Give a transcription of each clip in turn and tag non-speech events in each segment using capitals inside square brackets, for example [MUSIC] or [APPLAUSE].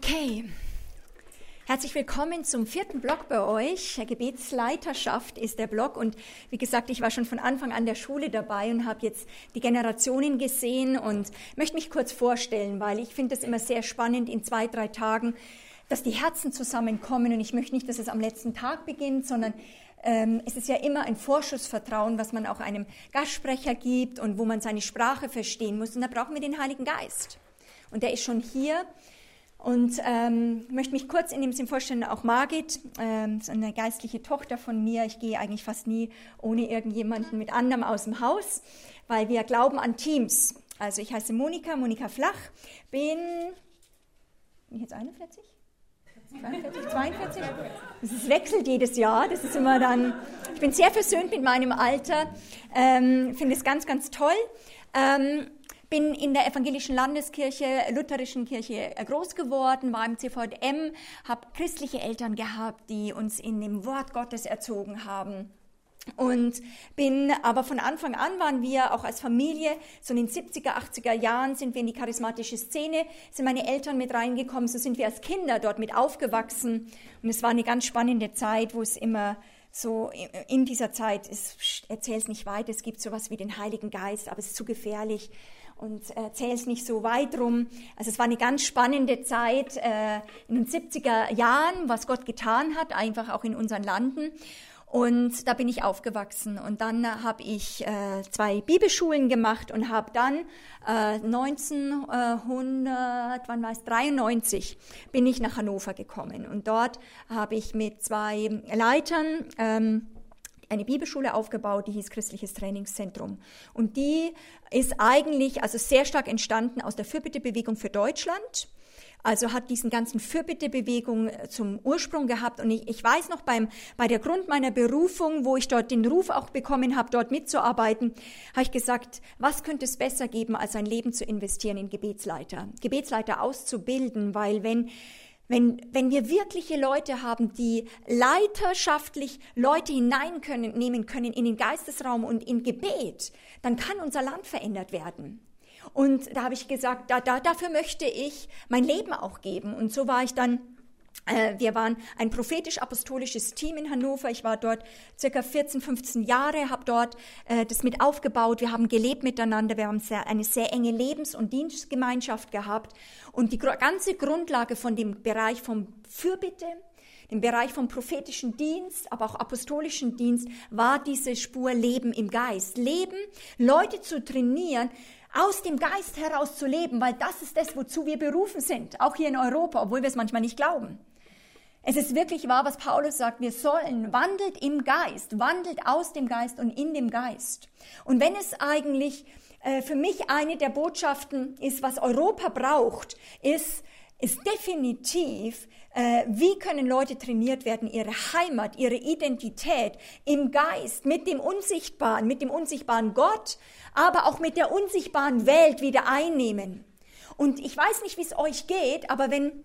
Okay. Herzlich willkommen zum vierten Blog bei euch. Gebetsleiterschaft ist der Blog und wie gesagt, ich war schon von Anfang an der Schule dabei und habe jetzt die Generationen gesehen und möchte mich kurz vorstellen, weil ich finde es immer sehr spannend in zwei, drei Tagen, dass die Herzen zusammenkommen und ich möchte nicht, dass es am letzten Tag beginnt, sondern ähm, es ist ja immer ein Vorschussvertrauen, was man auch einem Gastsprecher gibt und wo man seine Sprache verstehen muss und da brauchen wir den Heiligen Geist. Und der ist schon hier und ähm, möchte mich kurz in dem Sinn vorstellen, auch Margit, ähm, ist eine geistliche Tochter von mir. Ich gehe eigentlich fast nie ohne irgendjemanden mit anderem aus dem Haus, weil wir glauben an Teams. Also ich heiße Monika, Monika Flach, bin, bin jetzt 41? 42, 42? Es wechselt jedes Jahr. Das ist immer dann. Ich bin sehr versöhnt mit meinem Alter. Ähm, Finde es ganz, ganz toll. Ähm, bin in der evangelischen Landeskirche, lutherischen Kirche äh, groß geworden, war im CVM, habe christliche Eltern gehabt, die uns in dem Wort Gottes erzogen haben. Und bin aber von Anfang an waren wir auch als Familie, so in den 70er, 80er Jahren sind wir in die charismatische Szene, sind meine Eltern mit reingekommen, so sind wir als Kinder dort mit aufgewachsen. Und es war eine ganz spannende Zeit, wo es immer so in dieser Zeit, erzähl es nicht weit, es gibt sowas wie den Heiligen Geist, aber es ist zu gefährlich und erzähle es nicht so weit rum. Also es war eine ganz spannende Zeit äh, in den 70er Jahren, was Gott getan hat, einfach auch in unseren Landen. Und da bin ich aufgewachsen. Und dann habe ich äh, zwei Bibelschulen gemacht und habe dann äh, 1900, wann war es, 93, bin ich nach Hannover gekommen. Und dort habe ich mit zwei Leitern ähm, eine Bibelschule aufgebaut, die hieß Christliches Trainingszentrum. Und die ist eigentlich also sehr stark entstanden aus der Fürbittebewegung für Deutschland. Also hat diesen ganzen Fürbittebewegung äh, zum Ursprung gehabt. Und ich, ich weiß noch beim, bei der Grund meiner Berufung, wo ich dort den Ruf auch bekommen habe, dort mitzuarbeiten, habe ich gesagt, was könnte es besser geben, als ein Leben zu investieren in Gebetsleiter? Gebetsleiter auszubilden, weil wenn wenn, wenn wir wirkliche Leute haben, die leiterschaftlich Leute hineinnehmen können in den Geistesraum und in Gebet, dann kann unser Land verändert werden. Und da habe ich gesagt, da, da, dafür möchte ich mein Leben auch geben. Und so war ich dann wir waren ein prophetisch-apostolisches Team in Hannover. Ich war dort circa 14, 15 Jahre, habe dort äh, das mit aufgebaut. Wir haben gelebt miteinander. Wir haben sehr, eine sehr enge Lebens- und Dienstgemeinschaft gehabt. Und die ganze Grundlage von dem Bereich vom Fürbitte, dem Bereich vom prophetischen Dienst, aber auch apostolischen Dienst, war diese Spur Leben im Geist. Leben, Leute zu trainieren, aus dem Geist heraus zu leben, weil das ist das, wozu wir berufen sind, auch hier in Europa, obwohl wir es manchmal nicht glauben. Es ist wirklich wahr, was Paulus sagt, wir sollen, wandelt im Geist, wandelt aus dem Geist und in dem Geist. Und wenn es eigentlich äh, für mich eine der Botschaften ist, was Europa braucht, ist, ist definitiv, äh, wie können Leute trainiert werden, ihre Heimat, ihre Identität im Geist, mit dem Unsichtbaren, mit dem unsichtbaren Gott, aber auch mit der unsichtbaren Welt wieder einnehmen. Und ich weiß nicht, wie es euch geht, aber wenn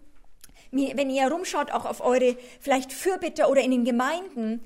wenn ihr herumschaut, auch auf eure vielleicht Fürbitter oder in den Gemeinden,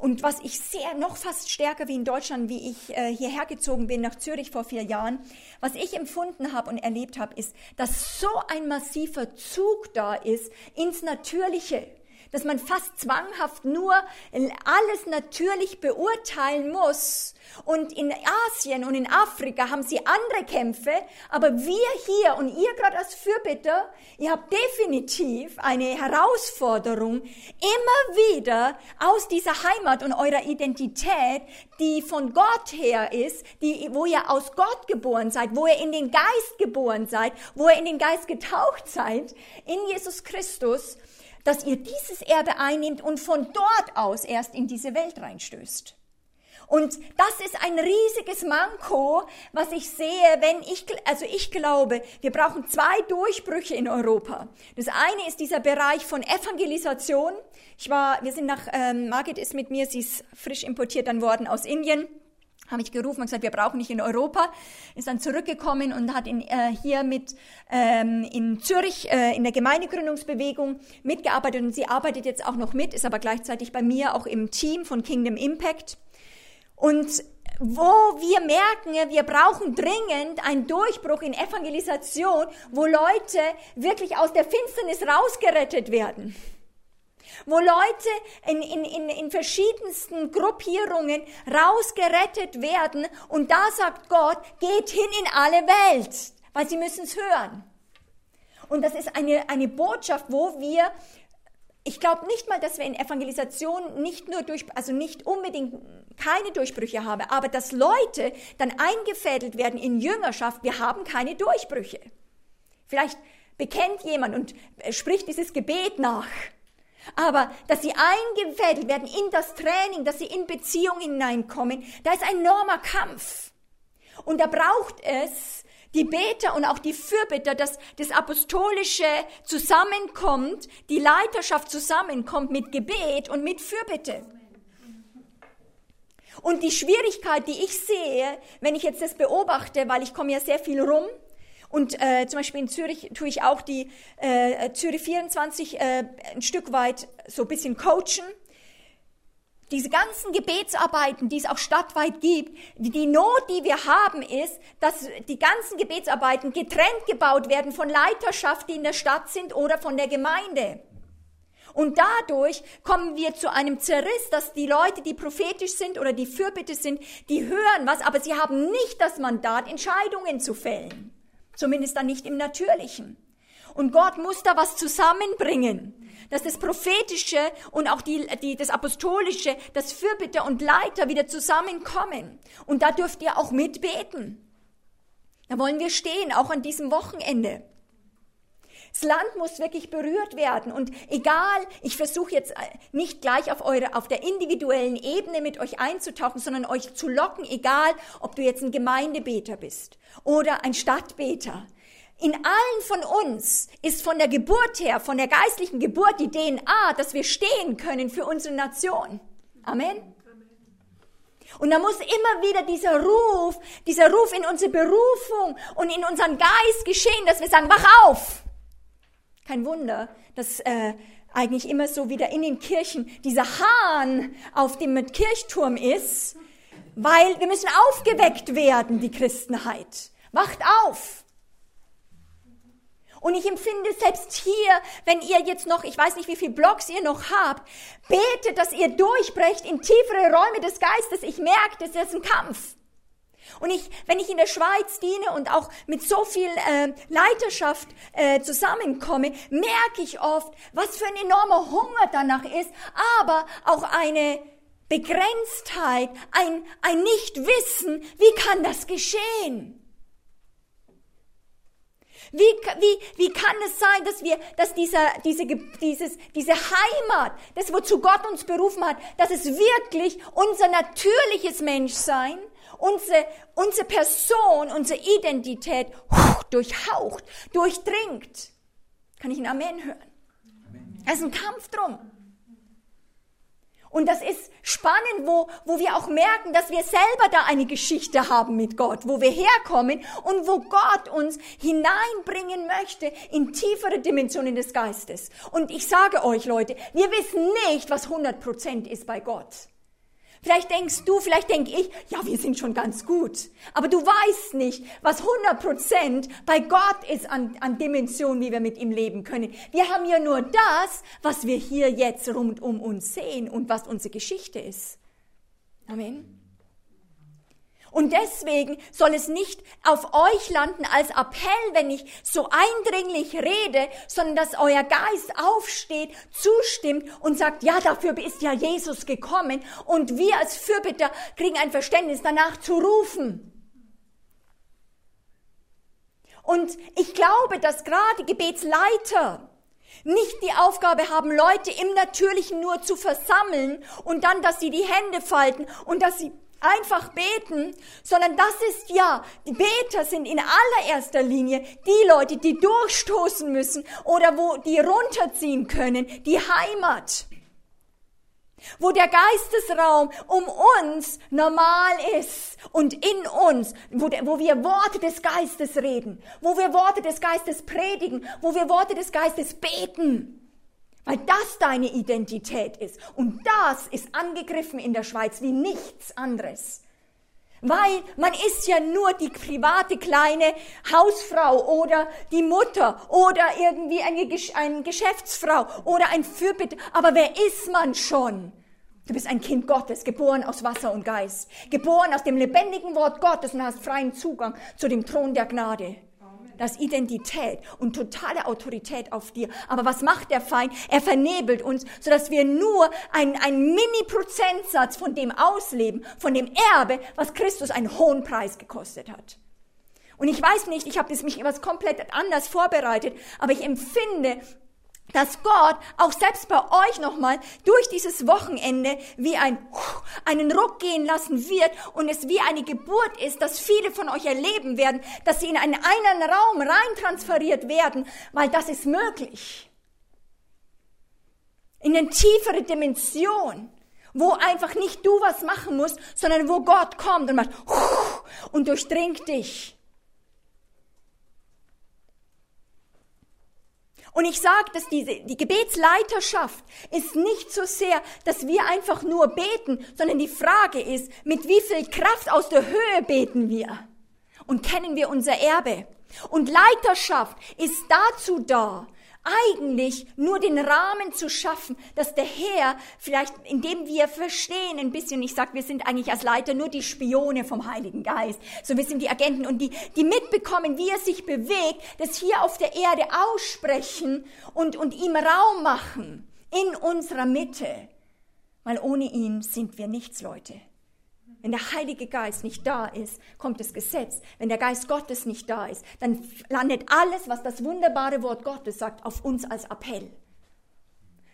und was ich sehr, noch fast stärker wie in Deutschland, wie ich äh, hierher gezogen bin nach Zürich vor vier Jahren, was ich empfunden habe und erlebt habe, ist, dass so ein massiver Zug da ist ins Natürliche dass man fast zwanghaft nur alles natürlich beurteilen muss. Und in Asien und in Afrika haben sie andere Kämpfe, aber wir hier und ihr gerade als Fürbitter, ihr habt definitiv eine Herausforderung, immer wieder aus dieser Heimat und eurer Identität, die von Gott her ist, die, wo ihr aus Gott geboren seid, wo ihr in den Geist geboren seid, wo ihr in den Geist getaucht seid, in Jesus Christus, dass ihr dieses Erbe einnehmt und von dort aus erst in diese Welt reinstößt. Und das ist ein riesiges Manko, was ich sehe, wenn ich, also ich glaube, wir brauchen zwei Durchbrüche in Europa. Das eine ist dieser Bereich von Evangelisation. Ich war, wir sind nach, ähm, Margit ist mit mir, sie ist frisch importiert dann worden aus Indien habe ich gerufen und gesagt, wir brauchen nicht in Europa. Ist dann zurückgekommen und hat in, äh, hier mit ähm, in Zürich äh, in der Gemeindegründungsbewegung mitgearbeitet und sie arbeitet jetzt auch noch mit, ist aber gleichzeitig bei mir auch im Team von Kingdom Impact. Und wo wir merken, wir brauchen dringend einen Durchbruch in Evangelisation, wo Leute wirklich aus der Finsternis rausgerettet werden wo Leute in, in, in, in verschiedensten Gruppierungen rausgerettet werden. Und da sagt Gott, geht hin in alle Welt, weil sie müssen es hören. Und das ist eine, eine Botschaft, wo wir ich glaube nicht mal, dass wir in Evangelisation nicht nur durch, also nicht unbedingt keine Durchbrüche haben, aber dass Leute dann eingefädelt werden in Jüngerschaft, wir haben keine Durchbrüche. Vielleicht bekennt jemand und spricht dieses Gebet nach. Aber dass sie eingefädelt werden in das Training, dass sie in Beziehungen hineinkommen, da ist ein enormer Kampf. Und da braucht es die Beter und auch die Fürbitter, dass das Apostolische zusammenkommt, die Leiterschaft zusammenkommt mit Gebet und mit Fürbitte. Und die Schwierigkeit, die ich sehe, wenn ich jetzt das beobachte, weil ich komme ja sehr viel rum, und äh, zum Beispiel in Zürich tue ich auch die äh, Zürich 24 äh, ein Stück weit so ein bisschen coachen. Diese ganzen Gebetsarbeiten, die es auch stadtweit gibt, die Not, die wir haben, ist, dass die ganzen Gebetsarbeiten getrennt gebaut werden von Leiterschaft, die in der Stadt sind oder von der Gemeinde. Und dadurch kommen wir zu einem Zerriss, dass die Leute, die prophetisch sind oder die Fürbitte sind, die hören was, aber sie haben nicht das Mandat, Entscheidungen zu fällen. Zumindest dann nicht im Natürlichen. Und Gott muss da was zusammenbringen, dass das Prophetische und auch die, die, das Apostolische, das Fürbitter und Leiter wieder zusammenkommen. Und da dürft ihr auch mitbeten. Da wollen wir stehen, auch an diesem Wochenende. Das Land muss wirklich berührt werden. Und egal, ich versuche jetzt äh, nicht gleich auf, eure, auf der individuellen Ebene mit euch einzutauchen, sondern euch zu locken, egal, ob du jetzt ein Gemeindebeter bist oder ein Stadtbeter. In allen von uns ist von der Geburt her, von der geistlichen Geburt die DNA, dass wir stehen können für unsere Nation. Amen. Und da muss immer wieder dieser Ruf, dieser Ruf in unsere Berufung und in unseren Geist geschehen, dass wir sagen, wach auf! Kein Wunder, dass äh, eigentlich immer so wieder in den Kirchen dieser Hahn auf dem Kirchturm ist, weil wir müssen aufgeweckt werden, die Christenheit. Wacht auf! Und ich empfinde selbst hier, wenn ihr jetzt noch, ich weiß nicht, wie viele Blogs ihr noch habt, betet, dass ihr durchbrecht in tiefere Räume des Geistes. Ich merke, das ist ein Kampf. Und ich, wenn ich in der Schweiz diene und auch mit so viel äh, Leiterschaft äh, zusammenkomme, merke ich oft, was für ein enormer Hunger danach ist, aber auch eine Begrenztheit, ein, ein Nichtwissen, wie kann das geschehen? Wie, wie, wie kann es sein, dass wir, dass dieser, diese, dieses, diese Heimat, das wozu Gott uns berufen hat, dass es wirklich unser natürliches Menschsein unsere, unsere Person, unsere Identität durchhaucht, durchdringt. Kann ich ein Amen hören? Es ist ein Kampf drum. Und das ist spannend, wo, wo wir auch merken, dass wir selber da eine Geschichte haben mit Gott, wo wir herkommen und wo Gott uns hineinbringen möchte in tiefere Dimensionen des Geistes. Und ich sage euch, Leute, wir wissen nicht, was 100% ist bei Gott. Vielleicht denkst du, vielleicht denke ich, ja, wir sind schon ganz gut. Aber du weißt nicht, was 100% bei Gott ist an, an Dimensionen, wie wir mit ihm leben können. Wir haben ja nur das, was wir hier jetzt rund um uns sehen und was unsere Geschichte ist. Amen. Und deswegen soll es nicht auf euch landen als Appell, wenn ich so eindringlich rede, sondern dass euer Geist aufsteht, zustimmt und sagt, ja, dafür ist ja Jesus gekommen. Und wir als Fürbitter kriegen ein Verständnis danach zu rufen. Und ich glaube, dass gerade Gebetsleiter nicht die Aufgabe haben, Leute im Natürlichen nur zu versammeln und dann, dass sie die Hände falten und dass sie einfach beten, sondern das ist ja, die Beter sind in allererster Linie die Leute, die durchstoßen müssen oder wo die runterziehen können, die Heimat. Wo der Geistesraum um uns normal ist und in uns, wo, wo wir Worte des Geistes reden, wo wir Worte des Geistes predigen, wo wir Worte des Geistes beten. Weil das deine Identität ist. Und das ist angegriffen in der Schweiz wie nichts anderes. Weil man ist ja nur die private kleine Hausfrau oder die Mutter oder irgendwie eine, eine Geschäftsfrau oder ein Fürbitte. Aber wer ist man schon? Du bist ein Kind Gottes, geboren aus Wasser und Geist, geboren aus dem lebendigen Wort Gottes und hast freien Zugang zu dem Thron der Gnade. Das ist Identität und totale Autorität auf dir. Aber was macht der Feind? Er vernebelt uns, sodass wir nur einen, einen Mini-Prozentsatz von dem ausleben, von dem Erbe, was Christus einen hohen Preis gekostet hat. Und ich weiß nicht, ich habe mich etwas komplett anders vorbereitet, aber ich empfinde, dass Gott auch selbst bei euch nochmal durch dieses Wochenende wie ein, einen Ruck gehen lassen wird und es wie eine Geburt ist, dass viele von euch erleben werden, dass sie in einen einen Raum rein transferiert werden, weil das ist möglich. In eine tiefere Dimension, wo einfach nicht du was machen musst, sondern wo Gott kommt und macht und durchdringt dich. Und ich sage, dass diese, die Gebetsleiterschaft ist nicht so sehr, dass wir einfach nur beten, sondern die Frage ist, mit wie viel Kraft aus der Höhe beten wir? Und kennen wir unser Erbe? Und Leiterschaft ist dazu da, eigentlich nur den Rahmen zu schaffen, dass der Herr vielleicht, indem wir verstehen ein bisschen, ich sag, wir sind eigentlich als Leiter nur die Spione vom Heiligen Geist, so wir sind die Agenten und die, die mitbekommen, wie er sich bewegt, das hier auf der Erde aussprechen und, und ihm Raum machen in unserer Mitte, weil ohne ihn sind wir nichts, Leute. Wenn der Heilige Geist nicht da ist, kommt das Gesetz. Wenn der Geist Gottes nicht da ist, dann landet alles, was das wunderbare Wort Gottes sagt, auf uns als Appell.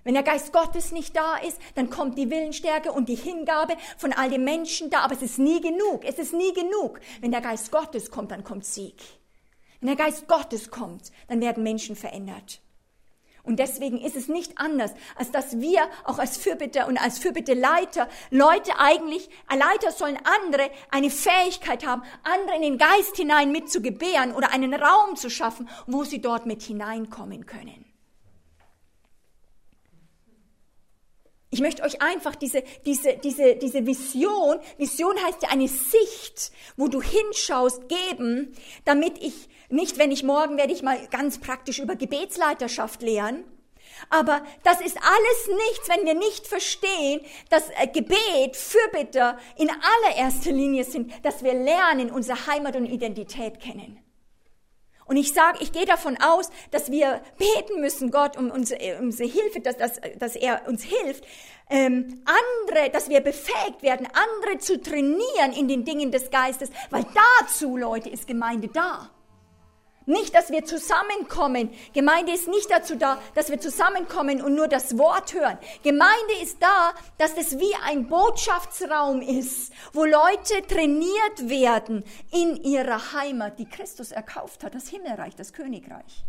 Wenn der Geist Gottes nicht da ist, dann kommt die Willenstärke und die Hingabe von all den Menschen da, aber es ist nie genug. Es ist nie genug. Wenn der Geist Gottes kommt, dann kommt Sieg. Wenn der Geist Gottes kommt, dann werden Menschen verändert. Und deswegen ist es nicht anders, als dass wir auch als Fürbitter und als Fürbitteleiter Leute eigentlich, Leiter sollen andere eine Fähigkeit haben, andere in den Geist hinein mit zu gebären oder einen Raum zu schaffen, wo sie dort mit hineinkommen können. Ich möchte euch einfach diese, diese, diese, diese Vision, Vision heißt ja eine Sicht, wo du hinschaust, geben, damit ich nicht, wenn ich morgen werde ich mal ganz praktisch über Gebetsleiterschaft lehren. Aber das ist alles nichts, wenn wir nicht verstehen, dass äh, Gebet, Fürbitter in allererster Linie sind, dass wir lernen, unsere Heimat und Identität kennen. Und ich sage, ich gehe davon aus, dass wir beten müssen, Gott, um unsere, um unsere Hilfe, dass, dass, dass er uns hilft, ähm, andere, dass wir befähigt werden, andere zu trainieren in den Dingen des Geistes, weil dazu, Leute, ist Gemeinde da. Nicht, dass wir zusammenkommen. Gemeinde ist nicht dazu da, dass wir zusammenkommen und nur das Wort hören. Gemeinde ist da, dass es wie ein Botschaftsraum ist, wo Leute trainiert werden in ihrer Heimat, die Christus erkauft hat, das Himmelreich, das Königreich.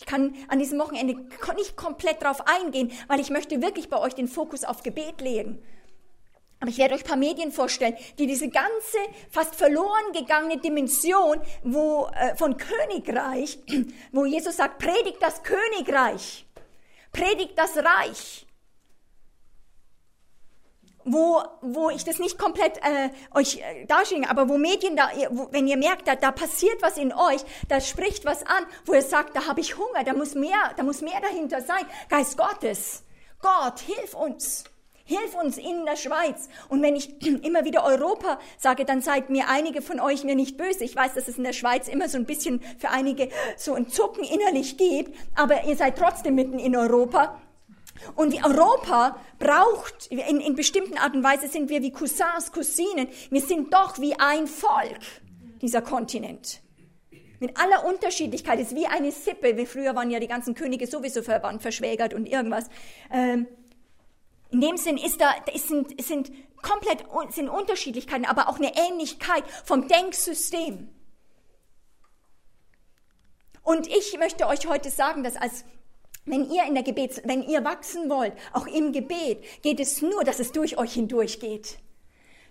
Ich kann an diesem Wochenende nicht komplett darauf eingehen, weil ich möchte wirklich bei euch den Fokus auf Gebet legen. Aber ich werde euch ein paar Medien vorstellen, die diese ganze fast verloren gegangene Dimension wo, äh, von Königreich, [CLEARS THROAT] wo Jesus sagt, predigt das Königreich, predigt das Reich. Wo, wo ich das nicht komplett äh, euch äh, darstelle, aber wo Medien da, wo, wenn ihr merkt, da, da passiert was in euch, da spricht was an, wo ihr sagt, da habe ich Hunger, da muss mehr, da muss mehr dahinter sein. Geist Gottes, Gott, hilf uns. Hilf uns in der Schweiz. Und wenn ich [CLEARS THROAT] immer wieder Europa sage, dann seid mir einige von euch mir nicht böse. Ich weiß, dass es in der Schweiz immer so ein bisschen für einige so ein Zucken innerlich gibt, aber ihr seid trotzdem mitten in Europa. Und wie Europa braucht, in, in bestimmten Art und Weise sind wir wie Cousins, Cousinen. Wir sind doch wie ein Volk, dieser Kontinent. Mit aller Unterschiedlichkeit ist wie eine Sippe. Wie früher waren ja die ganzen Könige sowieso verwandt, verschwägert und irgendwas. Ähm, in dem Sinn ist da, sind, sind komplett sind Unterschiedlichkeiten, aber auch eine Ähnlichkeit vom Denksystem. Und ich möchte euch heute sagen, dass als wenn ihr in der Gebets, wenn ihr wachsen wollt, auch im Gebet, geht es nur, dass es durch euch hindurch geht.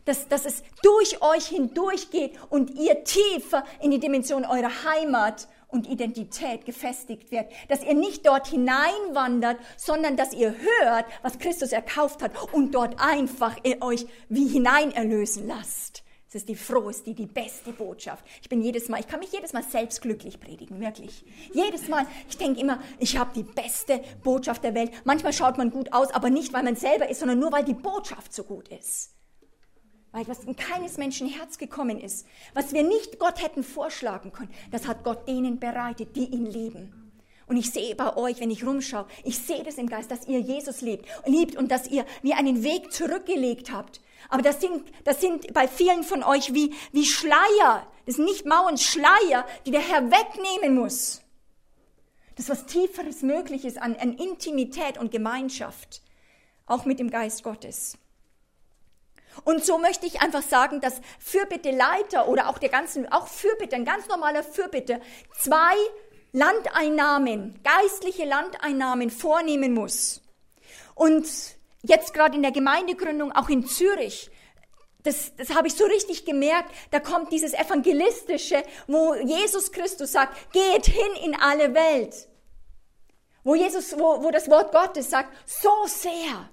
Dass, dass es durch euch hindurch geht und ihr tiefer in die Dimension eurer Heimat und Identität gefestigt wird. Dass ihr nicht dort hineinwandert, sondern dass ihr hört, was Christus erkauft hat und dort einfach euch wie hinein erlösen lasst. Das ist die froheste, die beste Botschaft. Ich bin jedes Mal, ich kann mich jedes Mal selbst glücklich predigen, wirklich. Jedes Mal, ich denke immer, ich habe die beste Botschaft der Welt. Manchmal schaut man gut aus, aber nicht, weil man selber ist, sondern nur, weil die Botschaft so gut ist. Weil was in keines Menschen Herz gekommen ist, was wir nicht Gott hätten vorschlagen können, das hat Gott denen bereitet, die ihn lieben. Und ich sehe bei euch, wenn ich rumschaue, ich sehe das im Geist, dass ihr Jesus liebt, liebt und dass ihr wie einen Weg zurückgelegt habt aber das sind, das sind bei vielen von euch wie, wie Schleier. Das sind nicht Mauern, Schleier, die der Herr wegnehmen muss. Das was Tieferes möglich ist an, an Intimität und Gemeinschaft. Auch mit dem Geist Gottes. Und so möchte ich einfach sagen, dass Fürbitteleiter oder auch der ganzen, auch Fürbitter, ein ganz normaler Fürbitter, zwei Landeinnahmen, geistliche Landeinnahmen vornehmen muss. Und jetzt gerade in der Gemeindegründung, auch in Zürich, das, das habe ich so richtig gemerkt, da kommt dieses Evangelistische, wo Jesus Christus sagt, geht hin in alle Welt. Wo Jesus, wo, wo das Wort Gottes sagt, so sehr,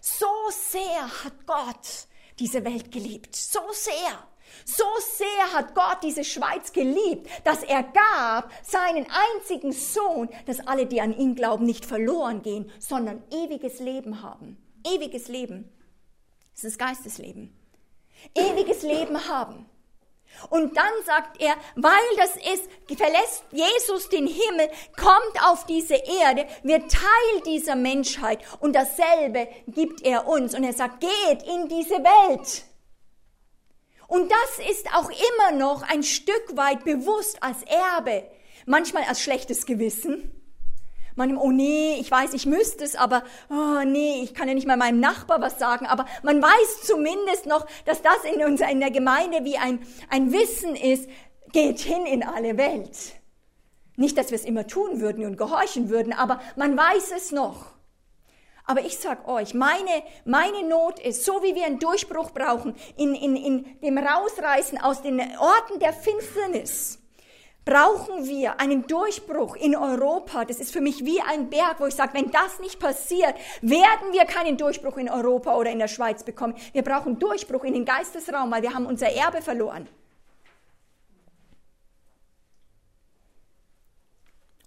so sehr hat Gott diese Welt geliebt, so sehr. So sehr hat Gott diese Schweiz geliebt, dass er gab seinen einzigen Sohn, dass alle, die an ihn glauben, nicht verloren gehen, sondern ewiges Leben haben ewiges Leben. Das ist Geistesleben. Ewiges Leben haben. Und dann sagt er, weil das ist, verlässt Jesus den Himmel, kommt auf diese Erde, wird Teil dieser Menschheit und dasselbe gibt er uns. Und er sagt, geht in diese Welt. Und das ist auch immer noch ein Stück weit bewusst als Erbe, manchmal als schlechtes Gewissen, man, oh nee, ich weiß, ich müsste es, aber oh nee, ich kann ja nicht mal meinem Nachbar was sagen, aber man weiß zumindest noch, dass das in, unserer, in der Gemeinde wie ein, ein Wissen ist, geht hin in alle Welt. Nicht, dass wir es immer tun würden und gehorchen würden, aber man weiß es noch. Aber ich sag euch, meine, meine Not ist, so wie wir einen Durchbruch brauchen, in, in, in dem Rausreißen aus den Orten der Finsternis, brauchen wir einen Durchbruch in Europa. Das ist für mich wie ein Berg, wo ich sage, wenn das nicht passiert, werden wir keinen Durchbruch in Europa oder in der Schweiz bekommen. Wir brauchen Durchbruch in den Geistesraum, weil wir haben unser Erbe verloren.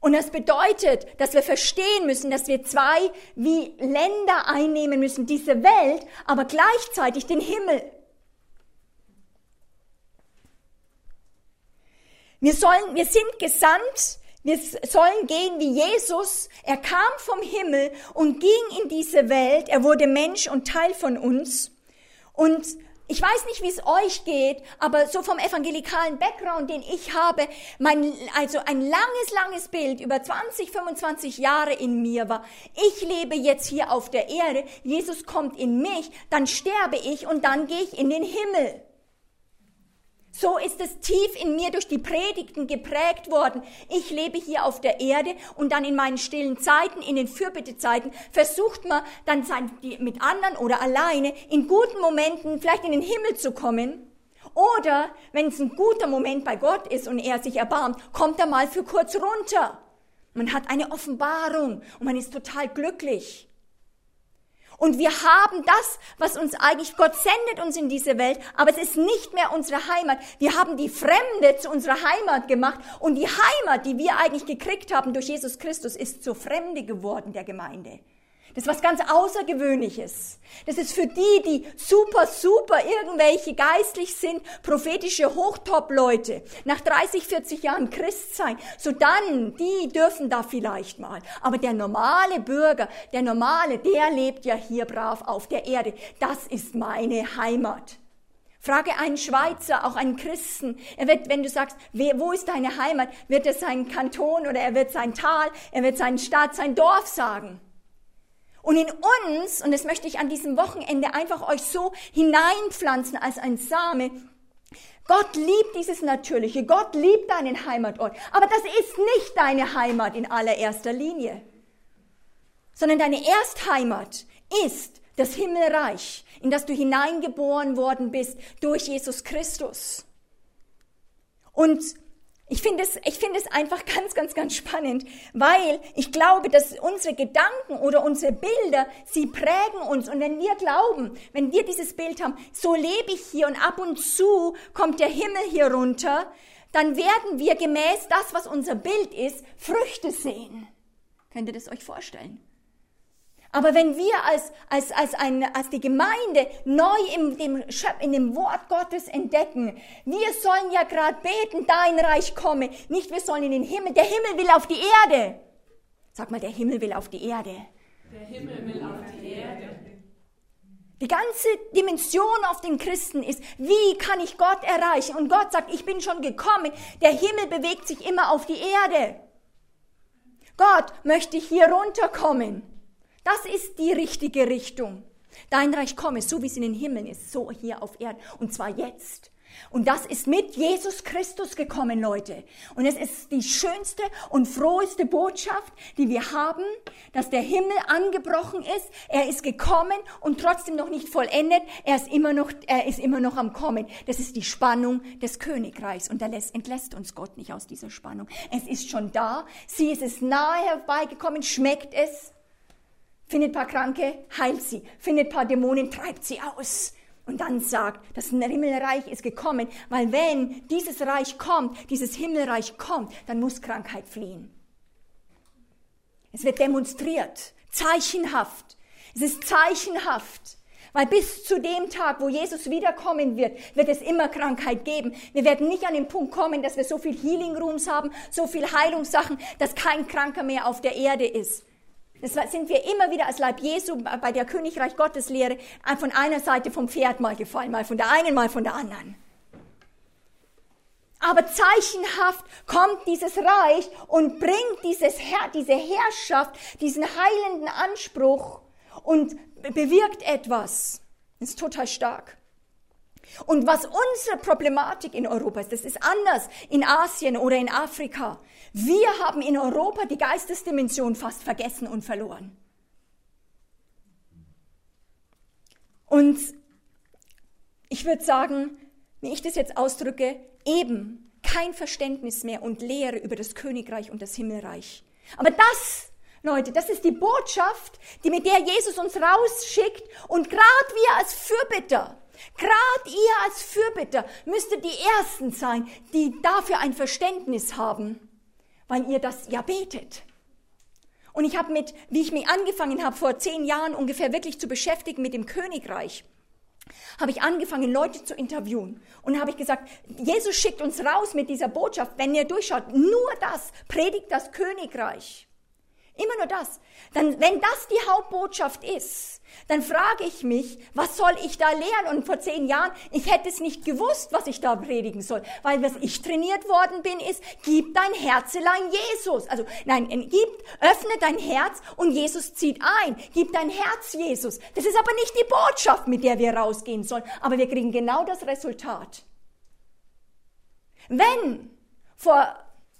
Und das bedeutet, dass wir verstehen müssen, dass wir zwei wie Länder einnehmen müssen, diese Welt, aber gleichzeitig den Himmel. Wir sollen, wir sind gesandt, wir sollen gehen wie Jesus. Er kam vom Himmel und ging in diese Welt. Er wurde Mensch und Teil von uns. Und ich weiß nicht, wie es euch geht, aber so vom evangelikalen Background, den ich habe, mein, also ein langes, langes Bild über 20, 25 Jahre in mir war. Ich lebe jetzt hier auf der Erde. Jesus kommt in mich, dann sterbe ich und dann gehe ich in den Himmel. So ist es tief in mir durch die Predigten geprägt worden. Ich lebe hier auf der Erde und dann in meinen stillen Zeiten, in den Fürbittezeiten, versucht man dann mit anderen oder alleine in guten Momenten vielleicht in den Himmel zu kommen. Oder wenn es ein guter Moment bei Gott ist und er sich erbarmt, kommt er mal für kurz runter. Man hat eine Offenbarung und man ist total glücklich. Und wir haben das, was uns eigentlich, Gott sendet uns in diese Welt, aber es ist nicht mehr unsere Heimat. Wir haben die Fremde zu unserer Heimat gemacht und die Heimat, die wir eigentlich gekriegt haben durch Jesus Christus, ist zur Fremde geworden der Gemeinde. Das ist was ganz Außergewöhnliches. Das ist für die, die super, super irgendwelche geistlich sind, prophetische Hochtop-Leute, nach 30, 40 Jahren Christ sein. So dann, die dürfen da vielleicht mal. Aber der normale Bürger, der normale, der lebt ja hier brav auf der Erde. Das ist meine Heimat. Frage einen Schweizer, auch einen Christen. Er wird, wenn du sagst, wo ist deine Heimat, wird er seinen Kanton oder er wird sein Tal, er wird seinen Stadt, sein Dorf sagen. Und in uns, und das möchte ich an diesem Wochenende einfach euch so hineinpflanzen als ein Same, Gott liebt dieses Natürliche, Gott liebt deinen Heimatort, aber das ist nicht deine Heimat in allererster Linie, sondern deine Erstheimat ist das Himmelreich, in das du hineingeboren worden bist durch Jesus Christus. Und Ich finde es, ich finde es einfach ganz, ganz, ganz spannend, weil ich glaube, dass unsere Gedanken oder unsere Bilder, sie prägen uns. Und wenn wir glauben, wenn wir dieses Bild haben, so lebe ich hier und ab und zu kommt der Himmel hier runter, dann werden wir gemäß das, was unser Bild ist, Früchte sehen. Könnt ihr das euch vorstellen? Aber wenn wir als, als, als, eine, als die Gemeinde neu in dem, in dem Wort Gottes entdecken, wir sollen ja gerade beten, dein Reich komme, nicht wir sollen in den Himmel, der Himmel will auf die Erde. Sag mal, der Himmel will auf die Erde. Der Himmel will auf die Erde. Die ganze Dimension auf den Christen ist, wie kann ich Gott erreichen? Und Gott sagt, ich bin schon gekommen. Der Himmel bewegt sich immer auf die Erde. Gott möchte hier runterkommen. Das ist die richtige Richtung. Dein Reich komme, so wie es in den Himmeln ist, so hier auf Erden. Und zwar jetzt. Und das ist mit Jesus Christus gekommen, Leute. Und es ist die schönste und froheste Botschaft, die wir haben, dass der Himmel angebrochen ist. Er ist gekommen und trotzdem noch nicht vollendet. Er ist immer noch, er ist immer noch am Kommen. Das ist die Spannung des Königreichs. Und da entlässt uns Gott nicht aus dieser Spannung. Es ist schon da. Sie ist es nahe herbeigekommen. Schmeckt es? Findet paar Kranke, heilt sie, findet paar Dämonen, treibt sie aus. Und dann sagt, das Himmelreich ist gekommen, weil wenn dieses Reich kommt, dieses Himmelreich kommt, dann muss Krankheit fliehen. Es wird demonstriert, zeichenhaft. Es ist zeichenhaft. Weil bis zu dem Tag, wo Jesus wiederkommen wird, wird es immer Krankheit geben. Wir werden nicht an den Punkt kommen, dass wir so viel Healing Rooms haben, so viel Heilungssachen, dass kein Kranker mehr auf der Erde ist. Das sind wir immer wieder als Leib Jesu bei der Königreich Gottes Lehre von einer Seite vom Pferd mal gefallen, mal von der einen, mal von der anderen. Aber zeichenhaft kommt dieses Reich und bringt dieses Herr, diese Herrschaft, diesen heilenden Anspruch und bewirkt etwas. Das ist total stark. Und was unsere Problematik in Europa ist, das ist anders in Asien oder in Afrika. Wir haben in Europa die Geistesdimension fast vergessen und verloren. Und ich würde sagen, wie ich das jetzt ausdrücke, eben kein Verständnis mehr und Lehre über das Königreich und das Himmelreich. Aber das, Leute, das ist die Botschaft, die mit der Jesus uns rausschickt und gerade wir als Fürbitter, Gerade ihr als Fürbitter müsstet die Ersten sein, die dafür ein Verständnis haben, weil ihr das ja betet. Und ich habe mit, wie ich mich angefangen habe, vor zehn Jahren ungefähr wirklich zu beschäftigen mit dem Königreich, habe ich angefangen, Leute zu interviewen. Und habe ich gesagt, Jesus schickt uns raus mit dieser Botschaft, wenn ihr durchschaut, nur das, predigt das Königreich. Immer nur das. Dann, wenn das die Hauptbotschaft ist, dann frage ich mich, was soll ich da lernen? Und vor zehn Jahren, ich hätte es nicht gewusst, was ich da predigen soll, weil was ich trainiert worden bin, ist, gib dein Herzelein Jesus. Also, nein, gib, öffne dein Herz und Jesus zieht ein. Gib dein Herz Jesus. Das ist aber nicht die Botschaft, mit der wir rausgehen sollen, aber wir kriegen genau das Resultat. Wenn vor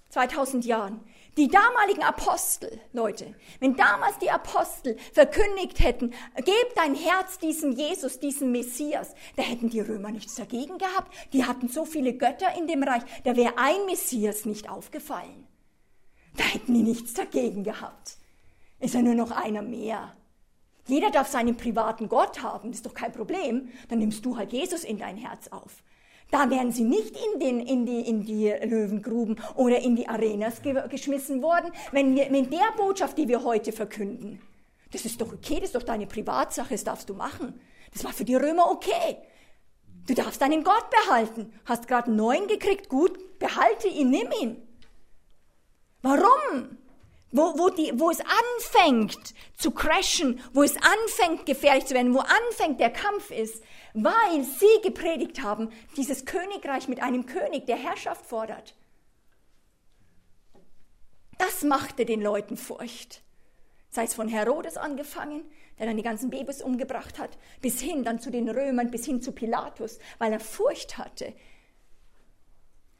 2000 Jahren die damaligen Apostel, Leute, wenn damals die Apostel verkündigt hätten, gebt dein Herz diesem Jesus, diesem Messias, da hätten die Römer nichts dagegen gehabt. Die hatten so viele Götter in dem Reich, da wäre ein Messias nicht aufgefallen. Da hätten die nichts dagegen gehabt. Ist ja nur noch einer mehr. Jeder darf seinen privaten Gott haben, ist doch kein Problem. Dann nimmst du halt Jesus in dein Herz auf. Da wären sie nicht in, den, in, die, in die Löwengruben oder in die Arenas ge geschmissen worden, wenn wir mit der Botschaft, die wir heute verkünden. Das ist doch okay, das ist doch deine Privatsache, das darfst du machen. Das war für die Römer okay. Du darfst deinen Gott behalten. Hast gerade einen neuen gekriegt, gut, behalte ihn, nimm ihn. Warum? Wo, wo, die, wo es anfängt zu crashen, wo es anfängt gefährlich zu werden, wo anfängt der Kampf ist, weil sie gepredigt haben, dieses Königreich mit einem König, der Herrschaft fordert. Das machte den Leuten Furcht. Sei es von Herodes angefangen, der dann die ganzen Babys umgebracht hat, bis hin dann zu den Römern, bis hin zu Pilatus, weil er Furcht hatte,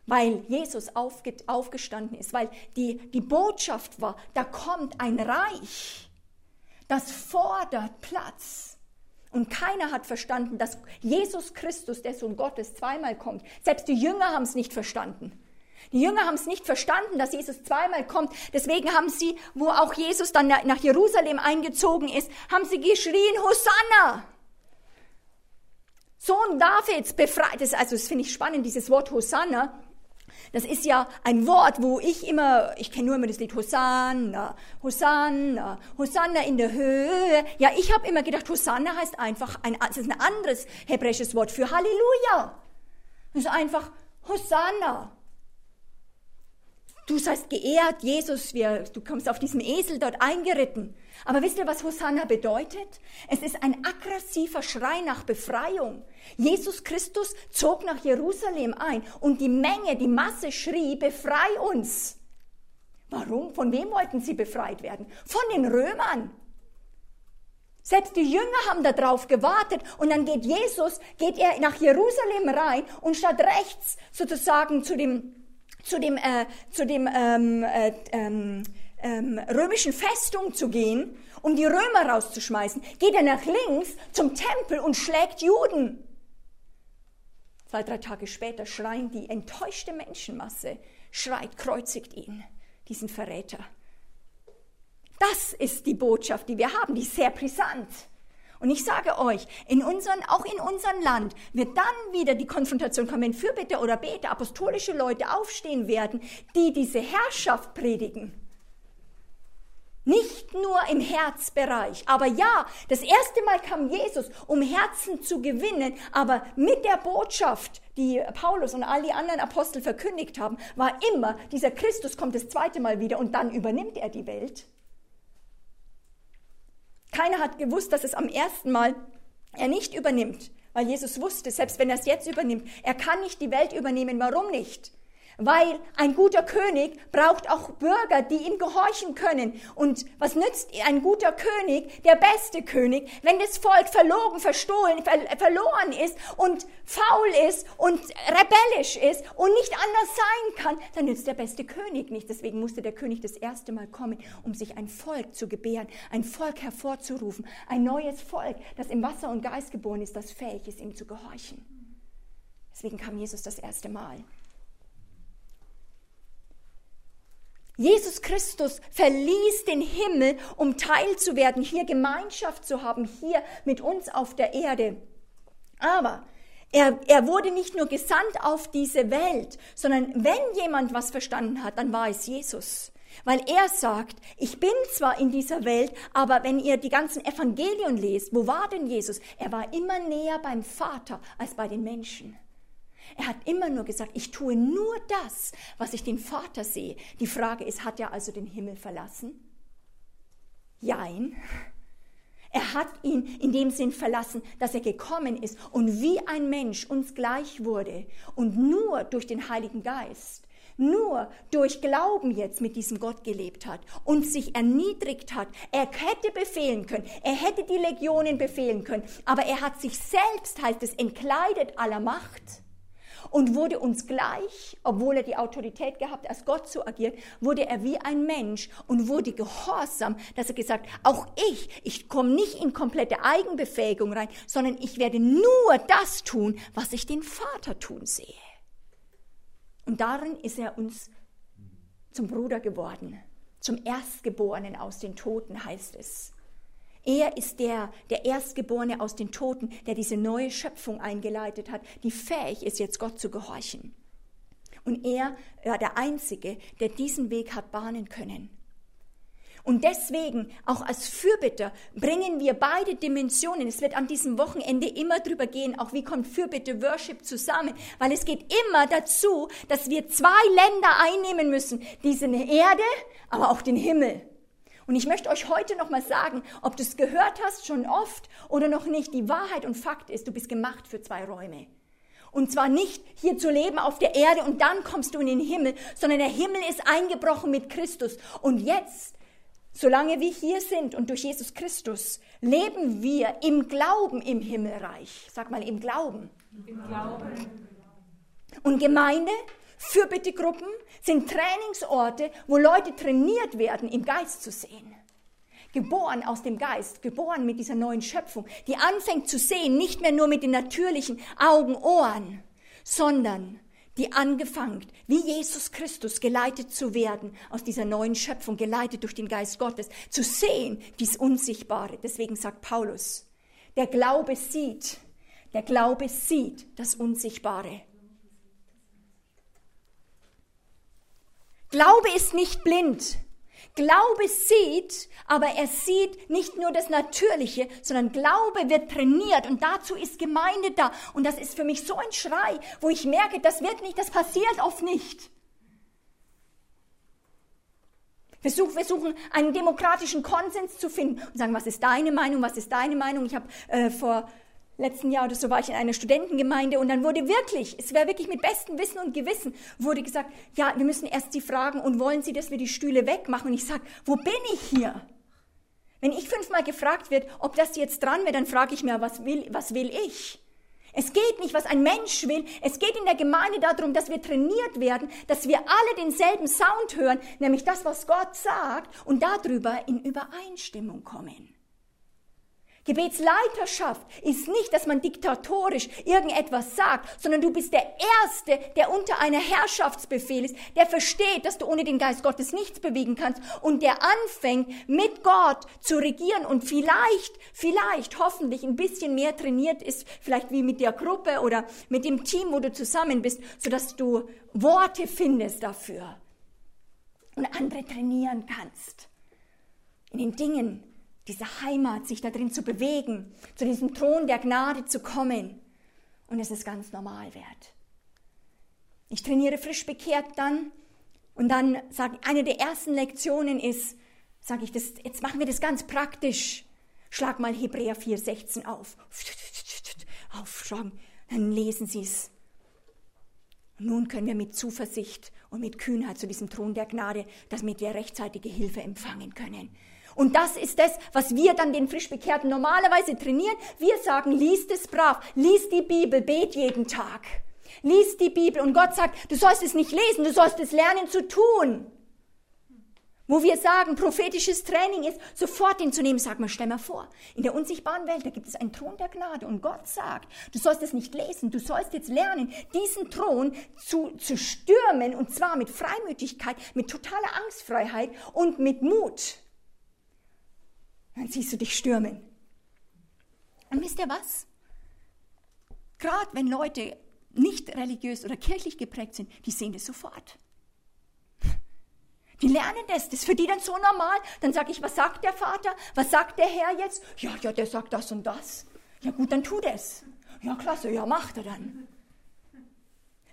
weil Jesus aufge aufgestanden ist, weil die, die Botschaft war, da kommt ein Reich, das fordert Platz. Und keiner hat verstanden, dass Jesus Christus, der Sohn Gottes, zweimal kommt. Selbst die Jünger haben es nicht verstanden. Die Jünger haben es nicht verstanden, dass Jesus zweimal kommt. Deswegen haben sie, wo auch Jesus dann nach Jerusalem eingezogen ist, haben sie geschrien, Hosanna! Sohn Davids, befreit. Das, also, das finde ich spannend, dieses Wort Hosanna. Das ist ja ein Wort, wo ich immer, ich kenne nur immer das Lied Hosanna, Hosanna, Hosanna in der Höhe. Ja, ich habe immer gedacht, Hosanna heißt einfach, ein, das ist ein anderes hebräisches Wort für Halleluja. Das ist einfach Hosanna. Du seist geehrt, Jesus, wir, du kommst auf diesem Esel dort eingeritten. Aber wisst ihr, was Hosanna bedeutet? Es ist ein aggressiver Schrei nach Befreiung. Jesus Christus zog nach Jerusalem ein und die Menge, die Masse schrie, befrei uns. Warum? Von wem wollten sie befreit werden? Von den Römern. Selbst die Jünger haben darauf gewartet und dann geht Jesus, geht er nach Jerusalem rein und statt rechts sozusagen zu dem zu dem, äh, zu dem ähm, äh, ähm, ähm, römischen Festung zu gehen, um die Römer rauszuschmeißen, geht er nach links zum Tempel und schlägt Juden. Zwei, drei Tage später schreien die enttäuschte Menschenmasse, schreit, kreuzigt ihn, diesen Verräter. Das ist die Botschaft, die wir haben, die ist sehr brisant. Und ich sage euch, in unseren, auch in unserem Land wird dann wieder die Konfrontation kommen, wenn Fürbitter oder Beter, apostolische Leute aufstehen werden, die diese Herrschaft predigen. Nicht nur im Herzbereich. Aber ja, das erste Mal kam Jesus, um Herzen zu gewinnen. Aber mit der Botschaft, die Paulus und all die anderen Apostel verkündigt haben, war immer, dieser Christus kommt das zweite Mal wieder und dann übernimmt er die Welt. Keiner hat gewusst, dass es am ersten Mal er nicht übernimmt, weil Jesus wusste, selbst wenn er es jetzt übernimmt, er kann nicht die Welt übernehmen. Warum nicht? Weil ein guter König braucht auch Bürger, die ihm gehorchen können. Und was nützt ein guter König, der beste König, wenn das Volk verlogen, verstohlen, ver verloren ist und faul ist und rebellisch ist und nicht anders sein kann, dann nützt der beste König nicht. Deswegen musste der König das erste Mal kommen, um sich ein Volk zu gebären, ein Volk hervorzurufen, ein neues Volk, das im Wasser und Geist geboren ist, das fähig ist, ihm zu gehorchen. Deswegen kam Jesus das erste Mal. Jesus Christus verließ den Himmel, um Teil zu werden, hier Gemeinschaft zu haben, hier mit uns auf der Erde. Aber er, er wurde nicht nur gesandt auf diese Welt, sondern wenn jemand was verstanden hat, dann war es Jesus. Weil er sagt, ich bin zwar in dieser Welt, aber wenn ihr die ganzen Evangelien lest, wo war denn Jesus? Er war immer näher beim Vater als bei den Menschen. Er hat immer nur gesagt, ich tue nur das, was ich den Vater sehe. Die Frage ist, hat er also den Himmel verlassen? Jein. Er hat ihn in dem Sinn verlassen, dass er gekommen ist und wie ein Mensch uns gleich wurde und nur durch den Heiligen Geist, nur durch Glauben jetzt mit diesem Gott gelebt hat und sich erniedrigt hat. Er hätte befehlen können, er hätte die Legionen befehlen können, aber er hat sich selbst, heißt es, entkleidet aller Macht und wurde uns gleich, obwohl er die Autorität gehabt, als Gott zu agieren, wurde er wie ein Mensch und wurde gehorsam, dass er gesagt, auch ich, ich komme nicht in komplette Eigenbefähigung rein, sondern ich werde nur das tun, was ich den Vater tun sehe. Und darin ist er uns zum Bruder geworden, zum Erstgeborenen aus den Toten heißt es. Er ist der, der Erstgeborene aus den Toten, der diese neue Schöpfung eingeleitet hat, die fähig ist, jetzt Gott zu gehorchen. Und er war der Einzige, der diesen Weg hat bahnen können. Und deswegen, auch als Fürbitter, bringen wir beide Dimensionen. Es wird an diesem Wochenende immer drüber gehen, auch wie kommt Fürbitte Worship zusammen. Weil es geht immer dazu, dass wir zwei Länder einnehmen müssen. Diese Erde, aber auch den Himmel. Und ich möchte euch heute nochmal sagen, ob du es gehört hast schon oft oder noch nicht, die Wahrheit und Fakt ist, du bist gemacht für zwei Räume. Und zwar nicht hier zu leben auf der Erde und dann kommst du in den Himmel, sondern der Himmel ist eingebrochen mit Christus. Und jetzt, solange wir hier sind und durch Jesus Christus, leben wir im Glauben im Himmelreich. Sag mal, im Glauben. Im Glauben. Und Gemeinde Fürbittegruppen sind Trainingsorte, wo Leute trainiert werden, im Geist zu sehen. Geboren aus dem Geist, geboren mit dieser neuen Schöpfung, die anfängt zu sehen, nicht mehr nur mit den natürlichen Augen, Ohren, sondern die angefangen, wie Jesus Christus geleitet zu werden, aus dieser neuen Schöpfung, geleitet durch den Geist Gottes, zu sehen, dies Unsichtbare. Deswegen sagt Paulus, der Glaube sieht, der Glaube sieht das Unsichtbare. Glaube ist nicht blind. Glaube sieht, aber er sieht nicht nur das Natürliche, sondern Glaube wird trainiert und dazu ist Gemeinde da. Und das ist für mich so ein Schrei, wo ich merke, das wird nicht, das passiert oft nicht. Wir suchen, wir suchen einen demokratischen Konsens zu finden und sagen, was ist deine Meinung, was ist deine Meinung. Ich habe äh, vor letzten Jahr oder so war ich in einer Studentengemeinde und dann wurde wirklich, es wäre wirklich mit bestem Wissen und Gewissen, wurde gesagt, ja, wir müssen erst Sie fragen und wollen Sie, dass wir die Stühle wegmachen? Und ich sage, wo bin ich hier? Wenn ich fünfmal gefragt wird, ob das jetzt dran wäre, dann frage ich mir, was will, was will ich? Es geht nicht, was ein Mensch will. Es geht in der Gemeinde darum, dass wir trainiert werden, dass wir alle denselben Sound hören, nämlich das, was Gott sagt, und darüber in Übereinstimmung kommen. Gebetsleiterschaft ist nicht, dass man diktatorisch irgendetwas sagt, sondern du bist der Erste, der unter einer Herrschaftsbefehl ist, der versteht, dass du ohne den Geist Gottes nichts bewegen kannst und der anfängt, mit Gott zu regieren und vielleicht, vielleicht, hoffentlich ein bisschen mehr trainiert ist, vielleicht wie mit der Gruppe oder mit dem Team, wo du zusammen bist, sodass du Worte findest dafür und andere trainieren kannst. In den Dingen, diese Heimat, sich da drin zu bewegen, zu diesem Thron der Gnade zu kommen und es ist ganz normal wert. Ich trainiere frisch bekehrt dann und dann sage eine der ersten Lektionen ist, sage ich, das, jetzt machen wir das ganz praktisch. Schlag mal Hebräer 4,16 auf. Aufschlagen, dann lesen Sie es. Nun können wir mit Zuversicht und mit Kühnheit zu diesem Thron der Gnade, damit wir rechtzeitige Hilfe empfangen können. Und das ist das, was wir dann den Frischbekehrten normalerweise trainieren. Wir sagen, liest es brav, lies die Bibel, bet jeden Tag. Lies die Bibel und Gott sagt, du sollst es nicht lesen, du sollst es lernen zu tun. Wo wir sagen, prophetisches Training ist, sofort den zu nehmen, sag mal, stell mal vor, in der unsichtbaren Welt, da gibt es einen Thron der Gnade und Gott sagt, du sollst es nicht lesen, du sollst jetzt lernen, diesen Thron zu, zu stürmen und zwar mit Freimütigkeit, mit totaler Angstfreiheit und mit Mut dann siehst du dich stürmen. Und wisst ihr was? Gerade wenn Leute nicht religiös oder kirchlich geprägt sind, die sehen das sofort. Die lernen das, das ist für die dann so normal. Dann sage ich, was sagt der Vater? Was sagt der Herr jetzt? Ja, ja, der sagt das und das. Ja gut, dann tu das. Ja, klasse, ja, macht er dann.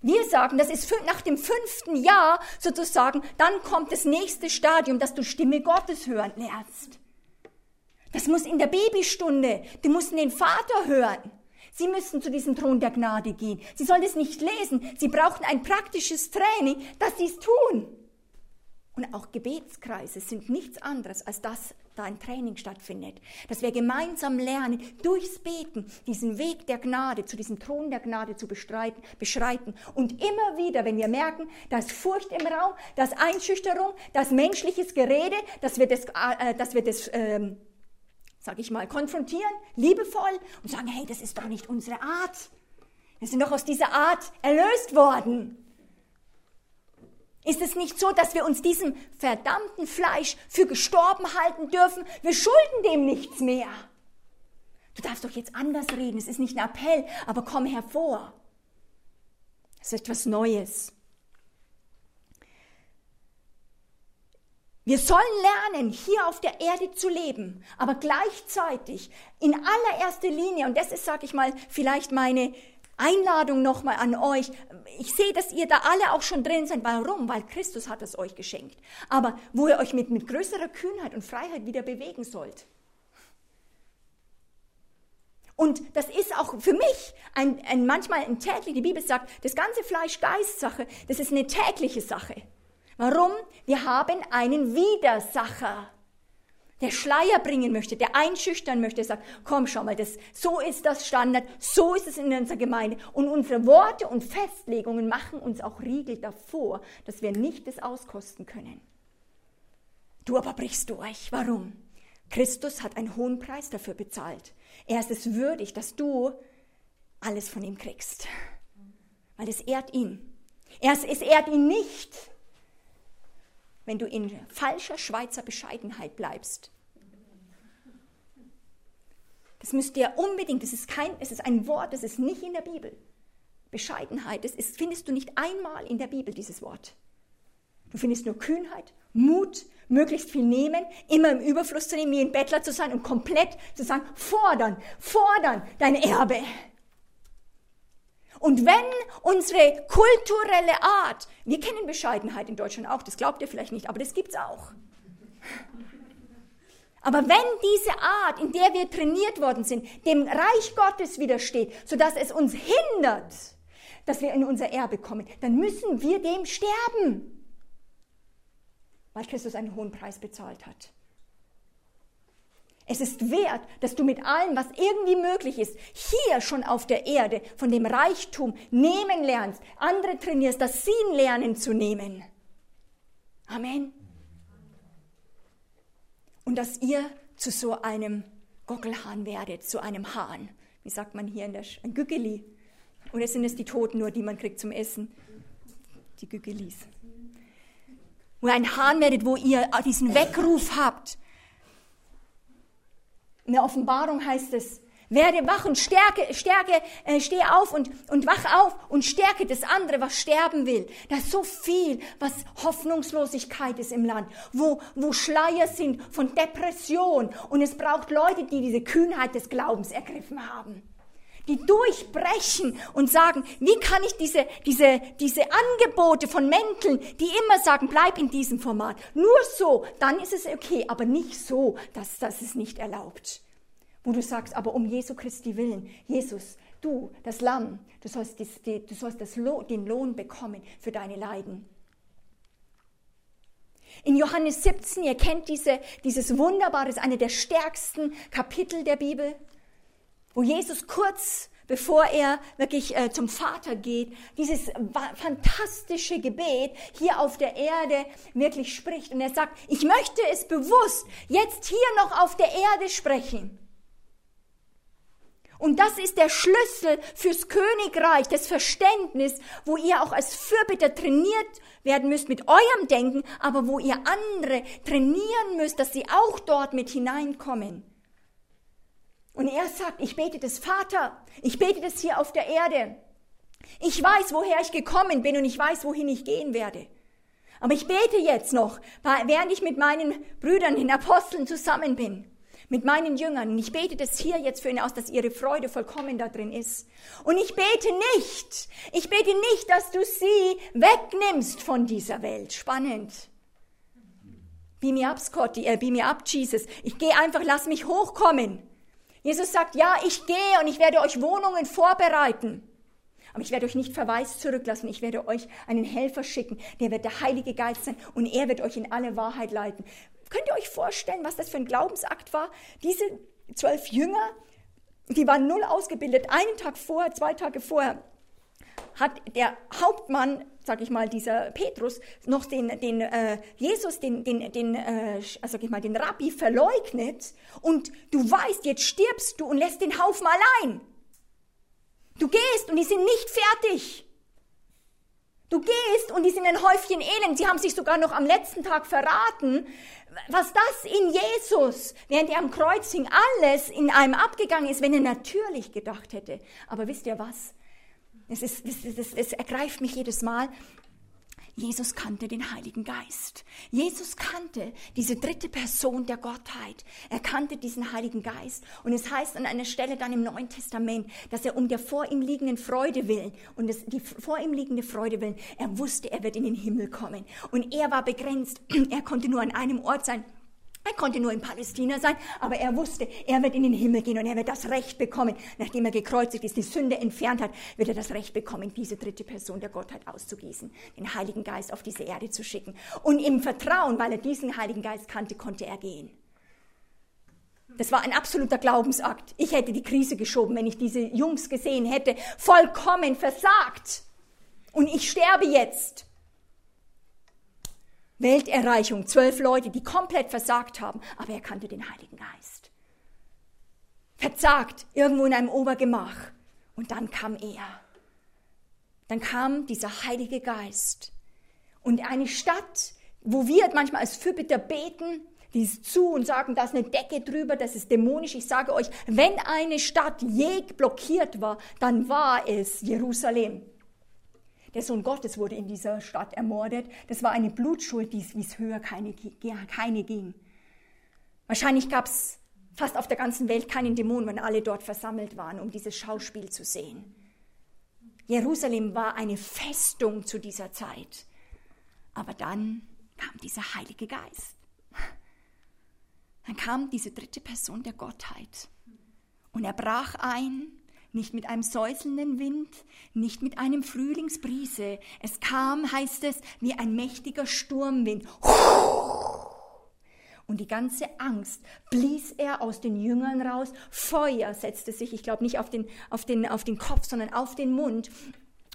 Wir sagen, das ist nach dem fünften Jahr sozusagen, dann kommt das nächste Stadium, dass du Stimme Gottes hören lernst. Das muss in der Babystunde. Die mussten den Vater hören. Sie müssen zu diesem Thron der Gnade gehen. Sie sollen es nicht lesen. Sie brauchen ein praktisches Training, dass sie es tun. Und auch Gebetskreise sind nichts anderes, als dass da ein Training stattfindet. Dass wir gemeinsam lernen, durchs Beten diesen Weg der Gnade, zu diesem Thron der Gnade zu bestreiten, beschreiten. Und immer wieder, wenn wir merken, da ist Furcht im Raum, da ist Einschüchterung, da ist menschliches Gerede, dass wir das, äh, dass wir das ähm, sage ich mal, konfrontieren, liebevoll und sagen, hey, das ist doch nicht unsere Art. Wir sind doch aus dieser Art erlöst worden. Ist es nicht so, dass wir uns diesem verdammten Fleisch für gestorben halten dürfen? Wir schulden dem nichts mehr. Du darfst doch jetzt anders reden. Es ist nicht ein Appell, aber komm hervor. Es ist etwas Neues. Wir sollen lernen, hier auf der Erde zu leben, aber gleichzeitig in allererster Linie, und das ist, sag ich mal, vielleicht meine Einladung nochmal an euch. Ich sehe, dass ihr da alle auch schon drin seid. Warum? Weil Christus hat es euch geschenkt. Aber wo ihr euch mit, mit größerer Kühnheit und Freiheit wieder bewegen sollt. Und das ist auch für mich ein, ein manchmal ein täglich, die Bibel sagt, das ganze Fleisch-Geist-Sache, das ist eine tägliche Sache. Warum? Wir haben einen Widersacher, der Schleier bringen möchte, der einschüchtern möchte, sagt, komm schau mal, das, so ist das Standard, so ist es in unserer Gemeinde. Und unsere Worte und Festlegungen machen uns auch Riegel davor, dass wir nicht das auskosten können. Du aber brichst durch. Warum? Christus hat einen hohen Preis dafür bezahlt. Er ist es würdig, dass du alles von ihm kriegst. Weil es ehrt ihn. Er, es ehrt ihn nicht, wenn du in falscher Schweizer Bescheidenheit bleibst. Das müsst ihr unbedingt, das ist, kein, es ist ein Wort, das ist nicht in der Bibel. Bescheidenheit, das ist, findest du nicht einmal in der Bibel, dieses Wort. Du findest nur Kühnheit, Mut, möglichst viel nehmen, immer im Überfluss zu nehmen, wie ein Bettler zu sein und komplett zu sagen, fordern, fordern dein Erbe. Und wenn unsere kulturelle Art, wir kennen Bescheidenheit in Deutschland auch, das glaubt ihr vielleicht nicht, aber das gibt's auch. Aber wenn diese Art, in der wir trainiert worden sind, dem Reich Gottes widersteht, sodass es uns hindert, dass wir in unser Erbe kommen, dann müssen wir dem sterben weil Christus einen hohen Preis bezahlt hat. Es ist wert, dass du mit allem, was irgendwie möglich ist, hier schon auf der Erde von dem Reichtum nehmen lernst, andere trainierst, dass sie lernen zu nehmen. Amen. Und dass ihr zu so einem Gockelhahn werdet, zu einem Hahn. Wie sagt man hier in der Sch ein Gückeli? Oder sind es die Toten nur, die man kriegt zum Essen? Die Gückelis wo ein Hahn werdet, wo ihr diesen Weckruf habt. In der Offenbarung heißt es, werde wach und stärke, stärke, äh, steh auf und, und wach auf und stärke das andere, was sterben will. Da ist so viel, was Hoffnungslosigkeit ist im Land, wo, wo Schleier sind von Depression und es braucht Leute, die diese Kühnheit des Glaubens ergriffen haben die durchbrechen und sagen, wie kann ich diese, diese, diese Angebote von Mänteln, die immer sagen, bleib in diesem Format. Nur so, dann ist es okay, aber nicht so, dass das ist nicht erlaubt. Wo du sagst, aber um Jesu Christi willen, Jesus, du, das Lamm, du sollst, das, du sollst das den Lohn bekommen für deine Leiden. In Johannes 17, ihr kennt diese, dieses wunderbare, ist eine der stärksten Kapitel der Bibel wo Jesus kurz bevor er wirklich äh, zum Vater geht, dieses fantastische Gebet hier auf der Erde wirklich spricht. Und er sagt, ich möchte es bewusst jetzt hier noch auf der Erde sprechen. Und das ist der Schlüssel fürs Königreich, das Verständnis, wo ihr auch als Fürbitter trainiert werden müsst mit eurem Denken, aber wo ihr andere trainieren müsst, dass sie auch dort mit hineinkommen. Und er sagt, ich bete das Vater, ich bete das hier auf der Erde. Ich weiß, woher ich gekommen bin und ich weiß, wohin ich gehen werde. Aber ich bete jetzt noch, während ich mit meinen Brüdern, den Aposteln zusammen bin, mit meinen Jüngern. Und ich bete das hier jetzt für ihn aus, dass ihre Freude vollkommen da drin ist. Und ich bete nicht, ich bete nicht, dass du sie wegnimmst von dieser Welt. Spannend. Beam me up, Scotty, äh, beam me up, Jesus. Ich gehe einfach, lass mich hochkommen. Jesus sagt, ja, ich gehe und ich werde euch Wohnungen vorbereiten. Aber ich werde euch nicht verwaist zurücklassen. Ich werde euch einen Helfer schicken. Der wird der Heilige Geist sein und er wird euch in alle Wahrheit leiten. Könnt ihr euch vorstellen, was das für ein Glaubensakt war? Diese zwölf Jünger, die waren null ausgebildet. Einen Tag vorher, zwei Tage vorher hat der Hauptmann, sag ich mal, dieser Petrus, noch den, den äh, Jesus, den, den, den äh, sag ich mal, den Rabbi verleugnet und du weißt, jetzt stirbst du und lässt den Haufen allein. Du gehst und die sind nicht fertig. Du gehst und die sind ein Häufchen Elend. Sie haben sich sogar noch am letzten Tag verraten. Was das in Jesus, während er am Kreuz hing, alles in einem abgegangen ist, wenn er natürlich gedacht hätte. Aber wisst ihr was? Es, ist, es, es, es ergreift mich jedes Mal. Jesus kannte den Heiligen Geist. Jesus kannte diese dritte Person der Gottheit. Er kannte diesen Heiligen Geist. Und es heißt an einer Stelle dann im Neuen Testament, dass er um der vor ihm liegenden Freude willen und das, die vor ihm liegende Freude willen, er wusste, er wird in den Himmel kommen. Und er war begrenzt. Er konnte nur an einem Ort sein. Er konnte nur in Palästina sein, aber er wusste, er wird in den Himmel gehen und er wird das Recht bekommen. Nachdem er gekreuzigt ist, die Sünde entfernt hat, wird er das Recht bekommen, diese dritte Person der Gottheit auszugießen, den Heiligen Geist auf diese Erde zu schicken. Und im Vertrauen, weil er diesen Heiligen Geist kannte, konnte er gehen. Das war ein absoluter Glaubensakt. Ich hätte die Krise geschoben, wenn ich diese Jungs gesehen hätte, vollkommen versagt. Und ich sterbe jetzt. Welterreichung, zwölf Leute, die komplett versagt haben, aber er kannte den Heiligen Geist. Verzagt, irgendwo in einem Obergemach. Und dann kam er. dann kam dieser Heilige Geist. Und eine Stadt, wo wir manchmal als Fürbitter beten, die ist zu und sagen, da ist eine Decke drüber, das ist dämonisch. Ich sage euch, wenn eine Stadt je blockiert war, dann war es Jerusalem. Der Sohn Gottes wurde in dieser Stadt ermordet. Das war eine Blutschuld, wie es höher keine, keine ging. Wahrscheinlich gab es fast auf der ganzen Welt keinen Dämon, wenn alle dort versammelt waren, um dieses Schauspiel zu sehen. Jerusalem war eine Festung zu dieser Zeit. Aber dann kam dieser Heilige Geist. Dann kam diese dritte Person der Gottheit. Und er brach ein, nicht mit einem säuselnden Wind, nicht mit einem Frühlingsbrise. Es kam, heißt es, wie ein mächtiger Sturmwind. Und die ganze Angst blies er aus den Jüngern raus. Feuer setzte sich, ich glaube nicht auf den, auf, den, auf den Kopf, sondern auf den Mund.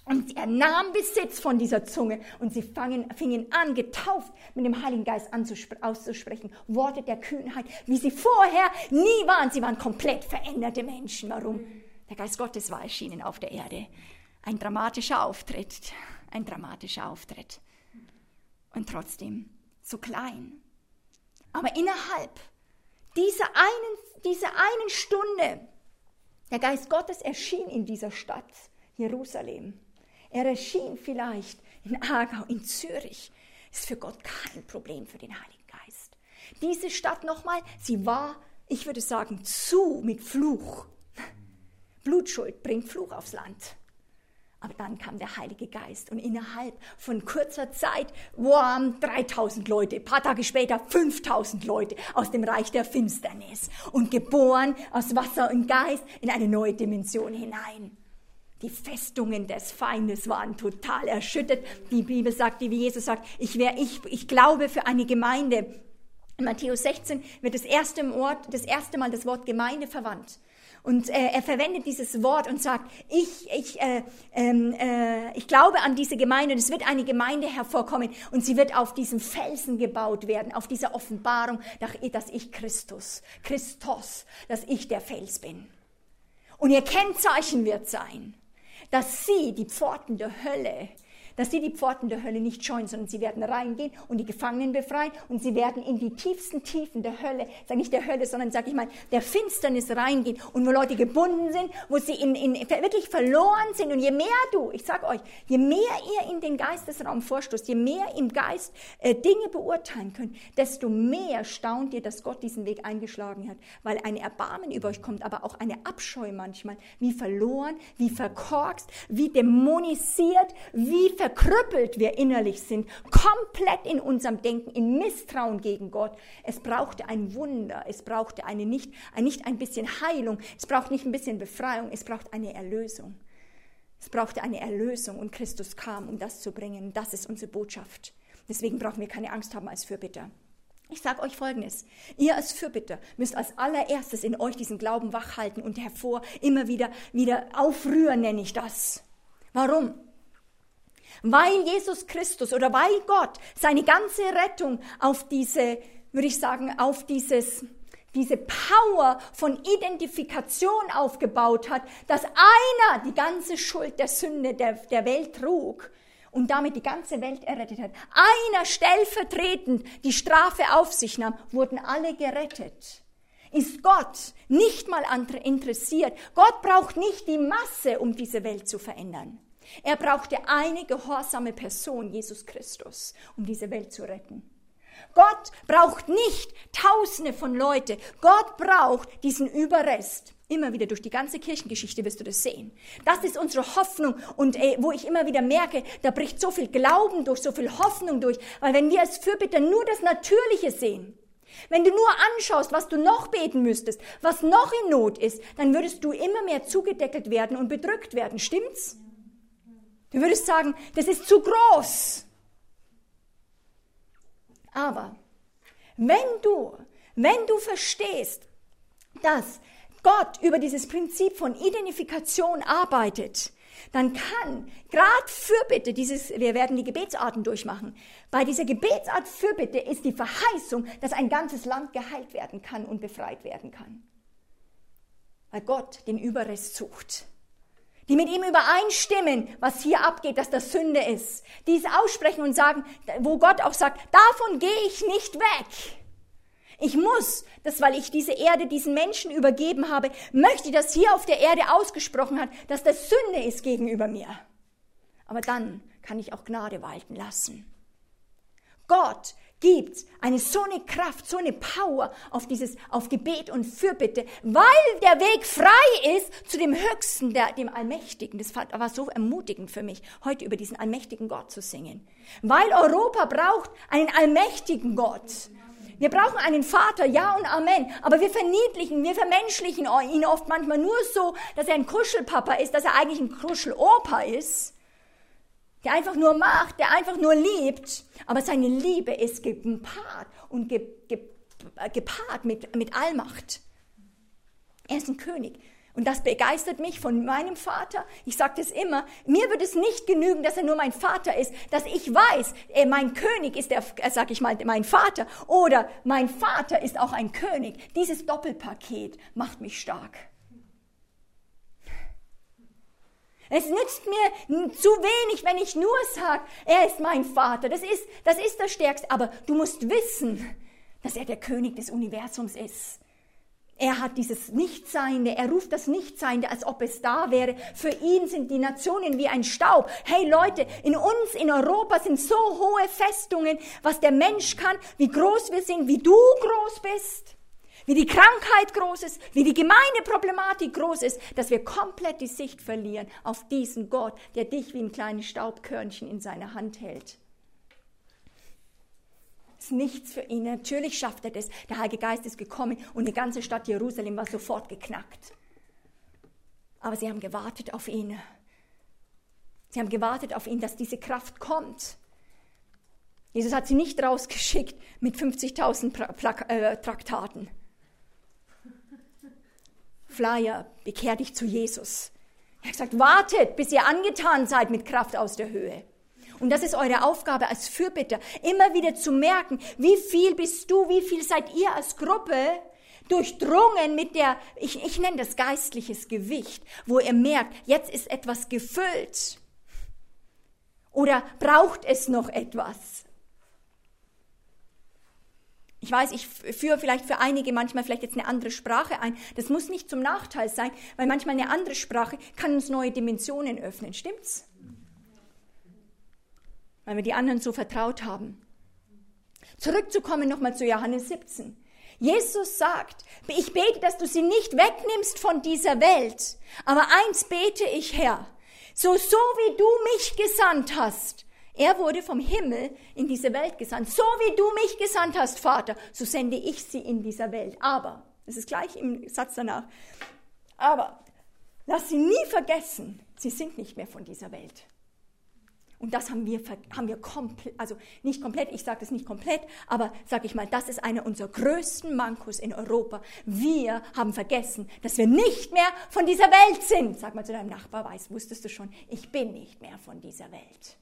Und er nahm Besitz von dieser Zunge und sie fangen, fingen an, getauft mit dem Heiligen Geist auszusprechen. Worte der Kühnheit, wie sie vorher nie waren. Sie waren komplett veränderte Menschen. Warum? Der Geist Gottes war erschienen auf der Erde. Ein dramatischer Auftritt. Ein dramatischer Auftritt. Und trotzdem so klein. Aber innerhalb dieser einen, dieser einen Stunde, der Geist Gottes erschien in dieser Stadt, Jerusalem. Er erschien vielleicht in Aargau, in Zürich. Ist für Gott kein Problem für den Heiligen Geist. Diese Stadt nochmal, sie war, ich würde sagen, zu mit Fluch. Blutschuld bringt Fluch aufs Land. Aber dann kam der Heilige Geist und innerhalb von kurzer Zeit waren 3000 Leute, ein paar Tage später 5000 Leute aus dem Reich der Finsternis und geboren aus Wasser und Geist in eine neue Dimension hinein. Die Festungen des Feindes waren total erschüttert. Die Bibel sagt, wie Jesus sagt, ich, wär, ich, ich glaube für eine Gemeinde. In Matthäus 16 wird das erste, Wort, das erste Mal das Wort Gemeinde verwandt. Und äh, er verwendet dieses Wort und sagt, ich, ich, äh, ähm, äh, ich glaube an diese Gemeinde und es wird eine Gemeinde hervorkommen und sie wird auf diesem Felsen gebaut werden, auf dieser Offenbarung, dass ich Christus, Christus, dass ich der Fels bin. Und ihr Kennzeichen wird sein, dass sie die Pforten der Hölle dass sie die Pforten der Hölle nicht scheuen, sondern sie werden reingehen und die Gefangenen befreien und sie werden in die tiefsten Tiefen der Hölle, sag nicht der Hölle, sondern sag ich mal, der Finsternis reingehen und wo Leute gebunden sind, wo sie in, in, wirklich verloren sind. Und je mehr du, ich sag euch, je mehr ihr in den Geistesraum vorstoßt, je mehr im Geist äh, Dinge beurteilen könnt, desto mehr staunt ihr, dass Gott diesen Weg eingeschlagen hat, weil ein Erbarmen über euch kommt, aber auch eine Abscheu manchmal, wie verloren, wie verkorkst, wie dämonisiert, wie verkrüppelt wir innerlich sind, komplett in unserem Denken, in Misstrauen gegen Gott. Es brauchte ein Wunder, es brauchte eine nicht, ein, nicht ein bisschen Heilung, es braucht nicht ein bisschen Befreiung, es braucht eine Erlösung. Es brauchte eine Erlösung und Christus kam, um das zu bringen. Das ist unsere Botschaft. Deswegen brauchen wir keine Angst haben als Fürbitter. Ich sage euch Folgendes. Ihr als Fürbitter müsst als allererstes in euch diesen Glauben wachhalten und hervor immer wieder, wieder aufrühren, nenne ich das. Warum? Weil Jesus Christus oder weil Gott seine ganze Rettung auf diese, würde ich sagen, auf dieses, diese Power von Identifikation aufgebaut hat, dass einer die ganze Schuld der Sünde der, der Welt trug und damit die ganze Welt errettet hat. Einer stellvertretend die Strafe auf sich nahm, wurden alle gerettet. Ist Gott nicht mal interessiert? Gott braucht nicht die Masse, um diese Welt zu verändern. Er brauchte eine gehorsame Person, Jesus Christus, um diese Welt zu retten. Gott braucht nicht Tausende von Leuten. Gott braucht diesen Überrest. Immer wieder durch die ganze Kirchengeschichte wirst du das sehen. Das ist unsere Hoffnung und äh, wo ich immer wieder merke, da bricht so viel Glauben durch, so viel Hoffnung durch, weil wenn wir als Fürbitter nur das Natürliche sehen, wenn du nur anschaust, was du noch beten müsstest, was noch in Not ist, dann würdest du immer mehr zugedeckelt werden und bedrückt werden. Stimmt's? Du würdest sagen, das ist zu groß. Aber wenn du, wenn du verstehst, dass Gott über dieses Prinzip von Identifikation arbeitet, dann kann gerade Fürbitte, dieses, wir werden die Gebetsarten durchmachen, bei dieser Gebetsart Fürbitte ist die Verheißung, dass ein ganzes Land geheilt werden kann und befreit werden kann. Weil Gott den Überrest sucht. Die mit ihm übereinstimmen, was hier abgeht, dass das Sünde ist, die es aussprechen und sagen, wo Gott auch sagt, davon gehe ich nicht weg. Ich muss, das weil ich diese Erde diesen Menschen übergeben habe, möchte, dass hier auf der Erde ausgesprochen hat, dass das Sünde ist gegenüber mir. Aber dann kann ich auch Gnade walten lassen. Gott gibt eine so eine Kraft, so eine Power auf dieses, auf Gebet und Fürbitte, weil der Weg frei ist zu dem Höchsten, der, dem Allmächtigen. Das war so ermutigend für mich, heute über diesen allmächtigen Gott zu singen. Weil Europa braucht einen allmächtigen Gott. Wir brauchen einen Vater, ja und Amen. Aber wir verniedlichen, wir vermenschlichen ihn oft manchmal nur so, dass er ein Kuschelpapa ist, dass er eigentlich ein Kuschelopa ist, der einfach nur macht, der einfach nur liebt. Aber seine Liebe ist gepaart und gepaart mit, mit Allmacht. Er ist ein König. Und das begeistert mich von meinem Vater. Ich sage das immer. Mir wird es nicht genügen, dass er nur mein Vater ist, dass ich weiß, äh, mein König ist der, äh, sag ich mal, mein Vater. Oder mein Vater ist auch ein König. Dieses Doppelpaket macht mich stark. Es nützt mir zu wenig, wenn ich nur sage, er ist mein Vater. Das ist, das ist das Stärkste. Aber du musst wissen, dass er der König des Universums ist. Er hat dieses Nichtseinende, er ruft das Nichtseinende, als ob es da wäre. Für ihn sind die Nationen wie ein Staub. Hey Leute, in uns, in Europa sind so hohe Festungen, was der Mensch kann, wie groß wir sind, wie du groß bist, wie die Krankheit groß ist, wie die Gemeindeproblematik groß ist, dass wir komplett die Sicht verlieren auf diesen Gott, der dich wie ein kleines Staubkörnchen in seiner Hand hält ist nichts für ihn. Natürlich schafft er das. Der Heilige Geist ist gekommen und die ganze Stadt Jerusalem war sofort geknackt. Aber sie haben gewartet auf ihn. Sie haben gewartet auf ihn, dass diese Kraft kommt. Jesus hat sie nicht rausgeschickt mit 50.000 äh, Traktaten. Flyer, bekehr dich zu Jesus. Er hat gesagt, wartet, bis ihr angetan seid mit Kraft aus der Höhe. Und das ist eure Aufgabe als Fürbitter, immer wieder zu merken, wie viel bist du, wie viel seid ihr als Gruppe durchdrungen mit der, ich, ich nenne das geistliches Gewicht, wo ihr merkt, jetzt ist etwas gefüllt. Oder braucht es noch etwas? Ich weiß, ich führe vielleicht für einige manchmal vielleicht jetzt eine andere Sprache ein. Das muss nicht zum Nachteil sein, weil manchmal eine andere Sprache kann uns neue Dimensionen öffnen. Stimmt's? weil wir die anderen so vertraut haben. Zurückzukommen nochmal zu Johannes 17. Jesus sagt, ich bete, dass du sie nicht wegnimmst von dieser Welt, aber eins bete ich, Herr, so, so wie du mich gesandt hast. Er wurde vom Himmel in diese Welt gesandt. So wie du mich gesandt hast, Vater, so sende ich sie in dieser Welt. Aber, das ist gleich im Satz danach, aber lass sie nie vergessen, sie sind nicht mehr von dieser Welt. Und das haben wir, haben wir komplett, also nicht komplett, ich sage das nicht komplett, aber sage ich mal, das ist einer unserer größten Mankos in Europa. Wir haben vergessen, dass wir nicht mehr von dieser Welt sind. Sag mal zu deinem Nachbar, weißt, wusstest du schon, ich bin nicht mehr von dieser Welt.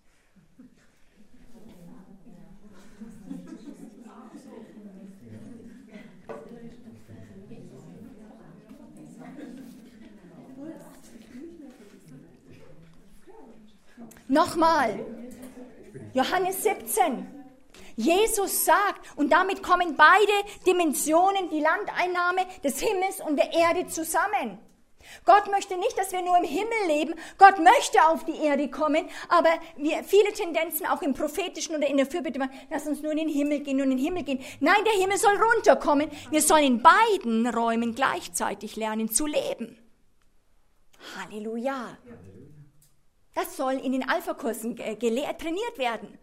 Nochmal. Johannes 17. Jesus sagt, und damit kommen beide Dimensionen, die Landeinnahme des Himmels und der Erde zusammen. Gott möchte nicht, dass wir nur im Himmel leben. Gott möchte auf die Erde kommen, aber wir, viele Tendenzen auch im prophetischen oder in der Fürbitte, lass uns nur in den Himmel gehen, nur in den Himmel gehen. Nein, der Himmel soll runterkommen. Wir sollen in beiden Räumen gleichzeitig lernen zu leben. Halleluja. Das soll in den Alpha-Kursen gelehrt, trainiert werden.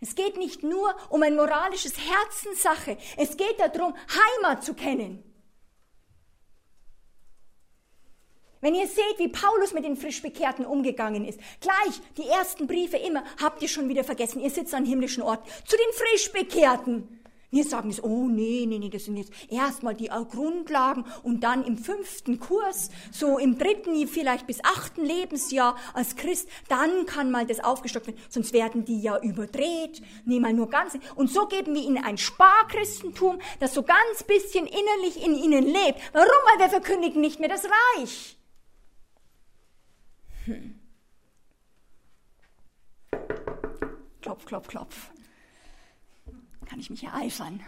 Es geht nicht nur um ein moralisches Herzenssache. Es geht darum, Heimat zu kennen. Wenn ihr seht, wie Paulus mit den Frischbekehrten umgegangen ist, gleich die ersten Briefe immer, habt ihr schon wieder vergessen, ihr sitzt an himmlischen Ort, zu den Frischbekehrten. Wir sagen es, oh nee, nee, nee, das sind jetzt erstmal die Grundlagen und dann im fünften Kurs, so im dritten, vielleicht bis achten Lebensjahr als Christ, dann kann mal das aufgestockt werden, sonst werden die ja überdreht, nee, mal nur ganz. Und so geben wir ihnen ein Sparchristentum, das so ganz bisschen innerlich in ihnen lebt. Warum? Weil wir verkündigen nicht mehr das Reich. Hm. Klopf, klopf, klopf. Kann ich mich ereifern?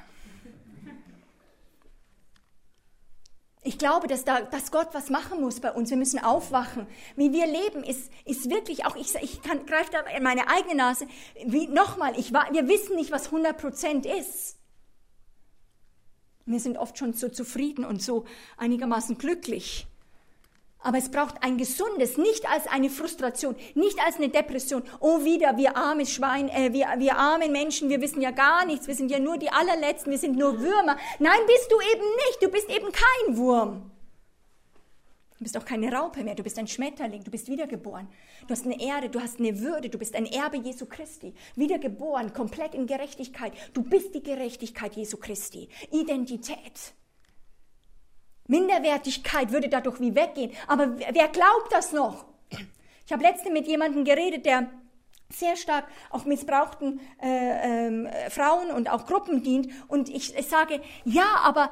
Ich glaube, dass, da, dass Gott was machen muss bei uns. Wir müssen aufwachen. Wie wir leben, ist, ist wirklich auch, ich, ich greife da in meine eigene Nase. Wie, nochmal, wir wissen nicht, was 100 Prozent ist. Wir sind oft schon so zufrieden und so einigermaßen glücklich. Aber es braucht ein gesundes, nicht als eine Frustration, nicht als eine Depression. Oh, wieder, wir arme Schwein, äh, wir, wir armen Menschen, wir wissen ja gar nichts, wir sind ja nur die allerletzten, wir sind nur Würmer. Nein, bist du eben nicht, du bist eben kein Wurm. Du bist auch keine Raupe mehr, du bist ein Schmetterling, du bist wiedergeboren. Du hast eine Erde, du hast eine Würde, du bist ein Erbe Jesu Christi. Wiedergeboren, komplett in Gerechtigkeit. Du bist die Gerechtigkeit Jesu Christi. Identität. Minderwertigkeit würde dadurch wie weggehen. Aber wer glaubt das noch? Ich habe letzte mit jemandem geredet, der sehr stark auch missbrauchten äh, ähm, Frauen und auch Gruppen dient. Und ich, ich sage, ja, aber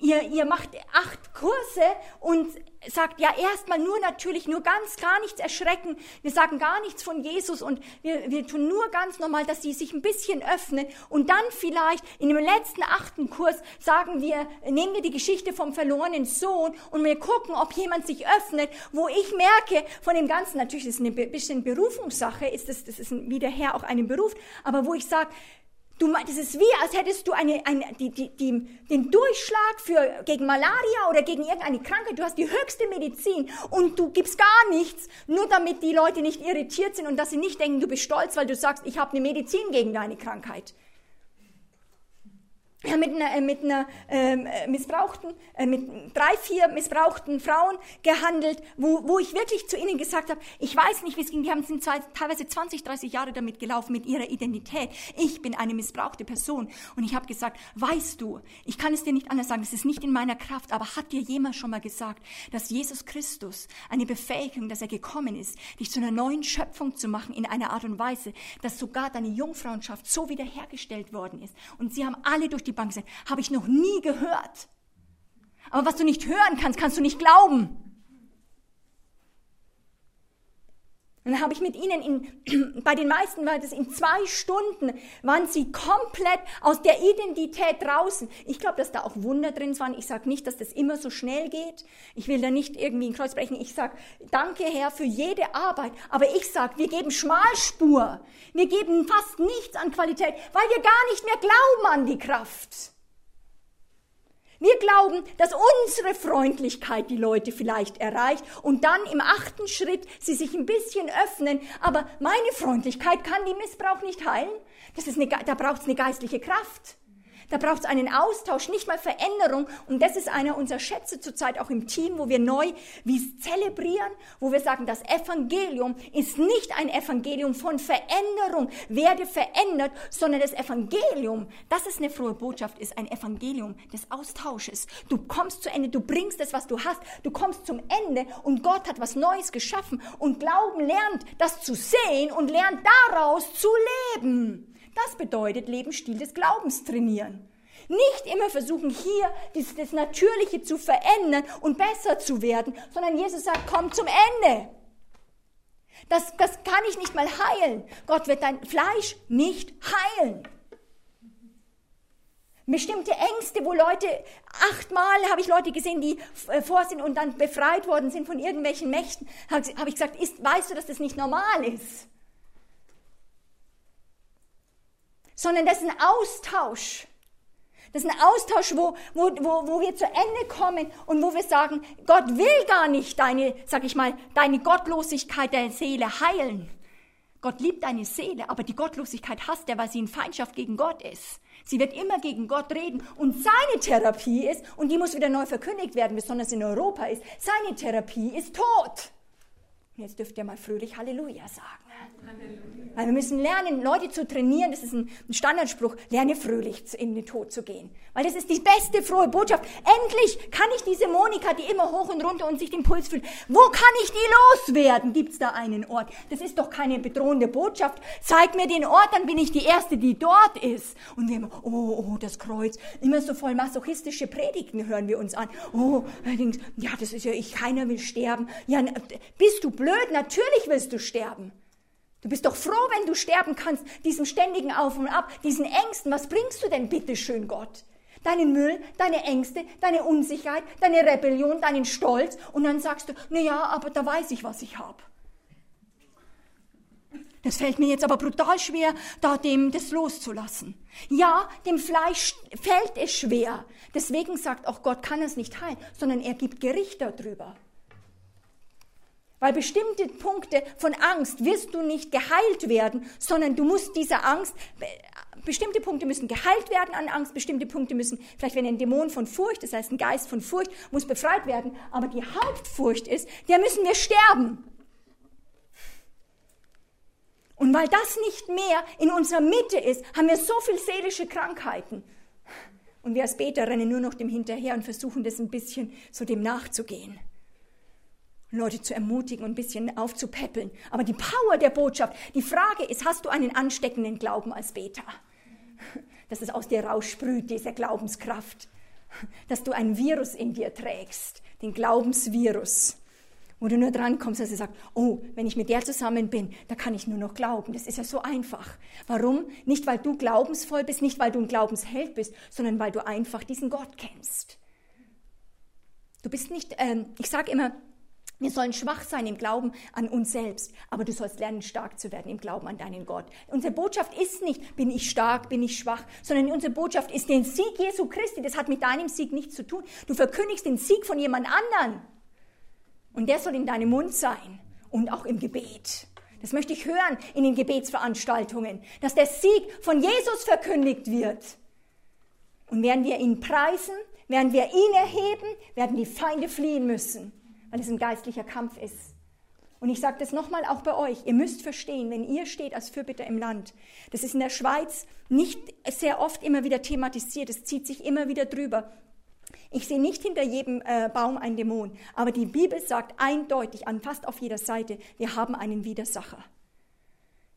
ihr, ihr macht acht Kurse und sagt ja erstmal nur natürlich, nur ganz, gar nichts erschrecken. Wir sagen gar nichts von Jesus und wir, wir tun nur ganz normal, dass sie sich ein bisschen öffnen und dann vielleicht in dem letzten achten Kurs sagen wir, nehmen wir die Geschichte vom verlorenen Sohn und wir gucken, ob jemand sich öffnet, wo ich merke von dem Ganzen, natürlich ist es eine bisschen Berufungssache, ist das, das ist wie der Herr auch einen Beruf, aber wo ich sage, Du, das ist wie, als hättest du eine, eine, die, die, die, den Durchschlag für, gegen Malaria oder gegen irgendeine Krankheit. Du hast die höchste Medizin und du gibst gar nichts, nur damit die Leute nicht irritiert sind und dass sie nicht denken, du bist stolz, weil du sagst, ich habe eine Medizin gegen deine Krankheit ja, mit einer, äh, mit einer ähm, äh, missbrauchten, äh, mit drei, vier missbrauchten Frauen gehandelt, wo, wo ich wirklich zu ihnen gesagt habe, ich weiß nicht, wie es ging, die haben sind teilweise 20, 30 Jahre damit gelaufen, mit ihrer Identität. Ich bin eine missbrauchte Person. Und ich habe gesagt, weißt du, ich kann es dir nicht anders sagen, es ist nicht in meiner Kraft, aber hat dir jemand schon mal gesagt, dass Jesus Christus eine Befähigung, dass er gekommen ist, dich zu einer neuen Schöpfung zu machen in einer Art und Weise, dass sogar deine Jungfrauenschaft so wiederhergestellt worden ist. Und sie haben alle durch die die Bank gesagt, habe ich noch nie gehört. Aber was du nicht hören kannst, kannst du nicht glauben. Und dann habe ich mit ihnen, in, [CLEARS THROAT] bei den meisten war das in zwei Stunden, waren sie komplett aus der Identität draußen. Ich glaube, dass da auch Wunder drin waren. Ich sage nicht, dass das immer so schnell geht. Ich will da nicht irgendwie ein Kreuz brechen. Ich sage, danke Herr für jede Arbeit. Aber ich sage, wir geben Schmalspur. Wir geben fast nichts an Qualität, weil wir gar nicht mehr glauben an die Kraft. Wir glauben, dass unsere Freundlichkeit die Leute vielleicht erreicht und dann im achten Schritt sie sich ein bisschen öffnen. Aber meine Freundlichkeit kann die Missbrauch nicht heilen. Das ist eine, da braucht es eine geistliche Kraft. Da braucht es einen Austausch, nicht mal Veränderung. Und das ist einer unserer Schätze zurzeit auch im Team, wo wir neu wie zelebrieren, wo wir sagen, das Evangelium ist nicht ein Evangelium von Veränderung, werde verändert, sondern das Evangelium, das ist eine frohe Botschaft, ist ein Evangelium des Austausches. Du kommst zu Ende, du bringst das, was du hast, du kommst zum Ende und Gott hat was Neues geschaffen und Glauben lernt, das zu sehen und lernt daraus zu leben. Das bedeutet Lebensstil des Glaubens trainieren. Nicht immer versuchen, hier das, das Natürliche zu verändern und besser zu werden, sondern Jesus sagt, komm zum Ende. Das, das kann ich nicht mal heilen. Gott wird dein Fleisch nicht heilen. Bestimmte Ängste, wo Leute, achtmal habe ich Leute gesehen, die äh, vor sind und dann befreit worden sind von irgendwelchen Mächten, habe ich gesagt, ist, weißt du, dass das nicht normal ist? Sondern das ist ein Austausch. Das ist ein Austausch, wo, wo, wo, wo wir zu Ende kommen und wo wir sagen, Gott will gar nicht deine, sag ich mal, deine Gottlosigkeit der Seele heilen. Gott liebt deine Seele, aber die Gottlosigkeit hasst er, weil sie in Feindschaft gegen Gott ist. Sie wird immer gegen Gott reden und seine Therapie ist, und die muss wieder neu verkündigt werden, besonders in Europa ist, seine Therapie ist Tod. Jetzt dürft ihr mal fröhlich Halleluja sagen. Weil wir müssen lernen, Leute zu trainieren. Das ist ein Standardspruch. Lerne fröhlich in den Tod zu gehen. Weil das ist die beste frohe Botschaft. Endlich kann ich diese Monika, die immer hoch und runter und sich den Puls fühlt. Wo kann ich die loswerden? Gibt es da einen Ort? Das ist doch keine bedrohende Botschaft. Zeig mir den Ort, dann bin ich die Erste, die dort ist. Und wir immer, oh, oh, das Kreuz. Immer so voll masochistische Predigten hören wir uns an. Oh, ja, das ist ja ich, keiner will sterben. Ja, bist du blöd? Natürlich willst du sterben. Du bist doch froh, wenn du sterben kannst, diesem ständigen Auf und Ab, diesen Ängsten. Was bringst du denn bitte schön Gott? Deinen Müll, deine Ängste, deine Unsicherheit, deine Rebellion, deinen Stolz und dann sagst du, na ja, aber da weiß ich, was ich habe. Das fällt mir jetzt aber brutal schwer, da dem das loszulassen. Ja, dem Fleisch fällt es schwer. Deswegen sagt auch Gott kann es nicht heilen, sondern er gibt Gericht darüber. Weil bestimmte Punkte von Angst wirst du nicht geheilt werden, sondern du musst diese Angst, bestimmte Punkte müssen geheilt werden an Angst, bestimmte Punkte müssen, vielleicht wenn ein Dämon von Furcht, das heißt ein Geist von Furcht, muss befreit werden, aber die Hauptfurcht ist, der müssen wir sterben. Und weil das nicht mehr in unserer Mitte ist, haben wir so viel seelische Krankheiten. Und wir als Beter rennen nur noch dem hinterher und versuchen das ein bisschen so dem nachzugehen. Leute zu ermutigen und ein bisschen aufzupäppeln. Aber die Power der Botschaft, die Frage ist, hast du einen ansteckenden Glauben als Beta? Dass es aus dir raussprüht, diese Glaubenskraft. Dass du ein Virus in dir trägst, den Glaubensvirus. Wo du nur dran kommst, dass du sagst, oh, wenn ich mit der zusammen bin, da kann ich nur noch glauben. Das ist ja so einfach. Warum? Nicht, weil du glaubensvoll bist, nicht, weil du ein Glaubensheld bist, sondern weil du einfach diesen Gott kennst. Du bist nicht, ähm, ich sage immer, wir sollen schwach sein im Glauben an uns selbst, aber du sollst lernen, stark zu werden im Glauben an deinen Gott. Unsere Botschaft ist nicht, bin ich stark, bin ich schwach, sondern unsere Botschaft ist den Sieg Jesu Christi. Das hat mit deinem Sieg nichts zu tun. Du verkündigst den Sieg von jemand anderen. Und der soll in deinem Mund sein und auch im Gebet. Das möchte ich hören in den Gebetsveranstaltungen, dass der Sieg von Jesus verkündigt wird. Und werden wir ihn preisen, werden wir ihn erheben, werden die Feinde fliehen müssen weil es ein geistlicher Kampf ist. Und ich sage das nochmal auch bei euch. Ihr müsst verstehen, wenn ihr steht als Fürbitter im Land, das ist in der Schweiz nicht sehr oft immer wieder thematisiert, es zieht sich immer wieder drüber. Ich sehe nicht hinter jedem äh, Baum ein Dämon, aber die Bibel sagt eindeutig an fast auf jeder Seite, wir haben einen Widersacher.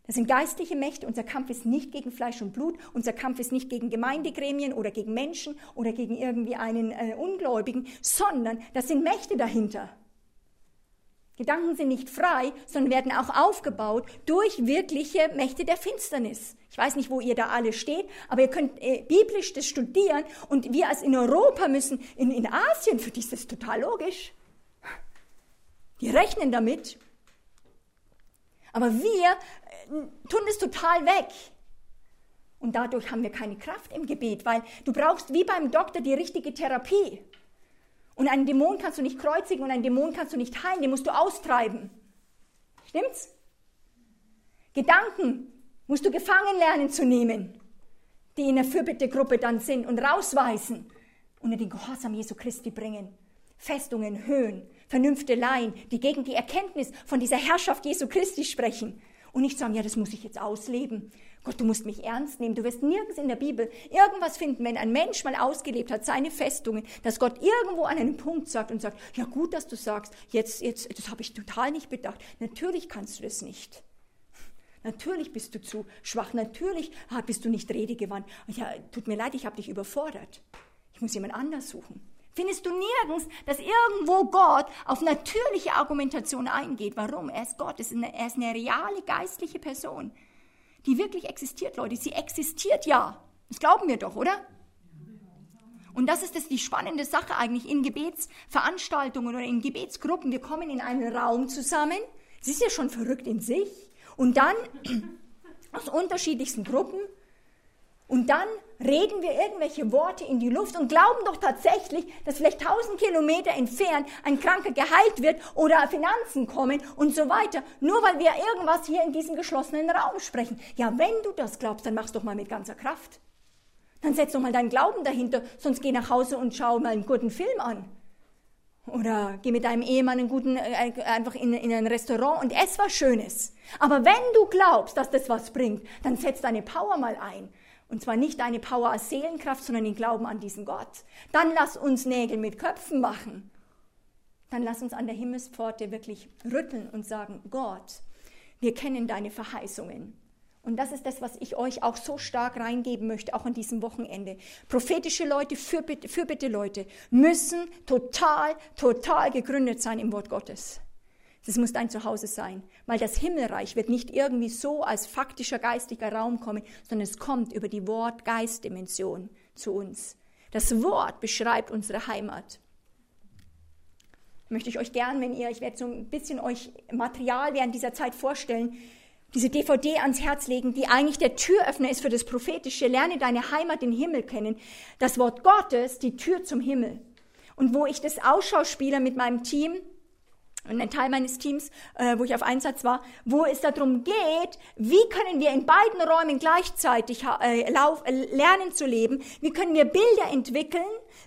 Das sind geistliche Mächte. Unser Kampf ist nicht gegen Fleisch und Blut. Unser Kampf ist nicht gegen Gemeindegremien oder gegen Menschen oder gegen irgendwie einen äh, Ungläubigen, sondern das sind Mächte dahinter. Gedanken sind nicht frei, sondern werden auch aufgebaut durch wirkliche Mächte der Finsternis. Ich weiß nicht, wo ihr da alle steht, aber ihr könnt äh, biblisch das studieren und wir als in Europa müssen, in, in Asien, für die ist das total logisch. Die rechnen damit. Aber wir äh, tun es total weg. Und dadurch haben wir keine Kraft im Gebet, weil du brauchst wie beim Doktor die richtige Therapie. Und einen Dämon kannst du nicht kreuzigen und einen Dämon kannst du nicht heilen, den musst du austreiben. Stimmt's? Gedanken musst du gefangen lernen zu nehmen, die in der Fürbittegruppe dann sind und rausweisen und in den Gehorsam Jesu Christi bringen. Festungen, Höhen, Vernünfteleien, die gegen die Erkenntnis von dieser Herrschaft Jesu Christi sprechen. Und nicht sagen, ja, das muss ich jetzt ausleben. Gott, du musst mich ernst nehmen. Du wirst nirgends in der Bibel irgendwas finden, wenn ein Mensch mal ausgelebt hat, seine Festungen, dass Gott irgendwo an einem Punkt sagt und sagt, ja gut, dass du sagst, jetzt, jetzt, das habe ich total nicht bedacht. Natürlich kannst du das nicht. Natürlich bist du zu schwach. Natürlich bist du nicht redegewandt. Ja, tut mir leid, ich habe dich überfordert. Ich muss jemand anders suchen. Findest du nirgends, dass irgendwo Gott auf natürliche Argumentation eingeht. Warum? Er ist Gott, er ist eine, er ist eine reale geistliche Person die wirklich existiert, Leute. Sie existiert ja. Das glauben wir doch, oder? Und das ist das die spannende Sache eigentlich in Gebetsveranstaltungen oder in Gebetsgruppen. Wir kommen in einen Raum zusammen. Es ist ja schon verrückt in sich. Und dann [CLEARS THROAT] aus unterschiedlichsten Gruppen und dann reden wir irgendwelche Worte in die Luft und glauben doch tatsächlich, dass vielleicht tausend Kilometer entfernt ein Kranker geheilt wird oder Finanzen kommen und so weiter. Nur weil wir irgendwas hier in diesem geschlossenen Raum sprechen. Ja, wenn du das glaubst, dann mach's doch mal mit ganzer Kraft. Dann setz doch mal deinen Glauben dahinter, sonst geh nach Hause und schau mal einen guten Film an. Oder geh mit deinem Ehemann einen guten, äh, einfach in, in ein Restaurant und ess was Schönes. Aber wenn du glaubst, dass das was bringt, dann setz deine Power mal ein. Und zwar nicht deine Power als Seelenkraft, sondern den Glauben an diesen Gott. Dann lass uns Nägel mit Köpfen machen. Dann lass uns an der Himmelspforte wirklich rütteln und sagen, Gott, wir kennen deine Verheißungen. Und das ist das, was ich euch auch so stark reingeben möchte, auch an diesem Wochenende. Prophetische Leute, Fürbitte, Fürbitte Leute müssen total, total gegründet sein im Wort Gottes. Das muss dein Zuhause sein, weil das Himmelreich wird nicht irgendwie so als faktischer geistiger Raum kommen, sondern es kommt über die Wort-Geist-Dimension zu uns. Das Wort beschreibt unsere Heimat. Möchte ich euch gern, wenn ihr, ich werde so ein bisschen euch Material während dieser Zeit vorstellen, diese DVD ans Herz legen, die eigentlich der Türöffner ist für das Prophetische. Lerne deine Heimat, den Himmel kennen. Das Wort Gottes, die Tür zum Himmel. Und wo ich das Ausschauspieler mit meinem Team ein Teil meines Teams, äh, wo ich auf Einsatz war, wo es darum geht, wie können wir in beiden Räumen gleichzeitig äh, lauf, äh, lernen zu leben, wie können wir Bilder entwickeln,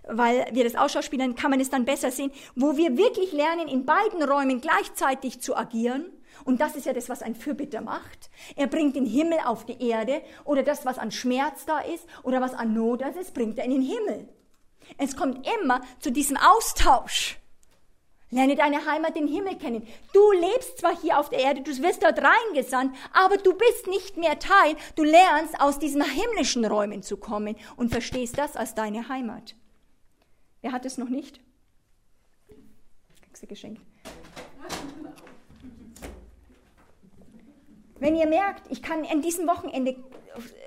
weil wir das Ausschauspielern kann man es dann besser sehen, wo wir wirklich lernen, in beiden Räumen gleichzeitig zu agieren und das ist ja das, was ein Fürbitter macht. Er bringt den Himmel auf die Erde oder das, was an Schmerz da ist oder was an Not da ist, bringt er in den Himmel. Es kommt immer zu diesem Austausch. Lerne deine Heimat, den Himmel kennen. Du lebst zwar hier auf der Erde, du wirst dort reingesandt, aber du bist nicht mehr Teil. Du lernst aus diesen himmlischen Räumen zu kommen und verstehst das als deine Heimat. Wer hat es noch nicht? Du geschenkt. Wenn ihr merkt, ich kann an diesem Wochenende,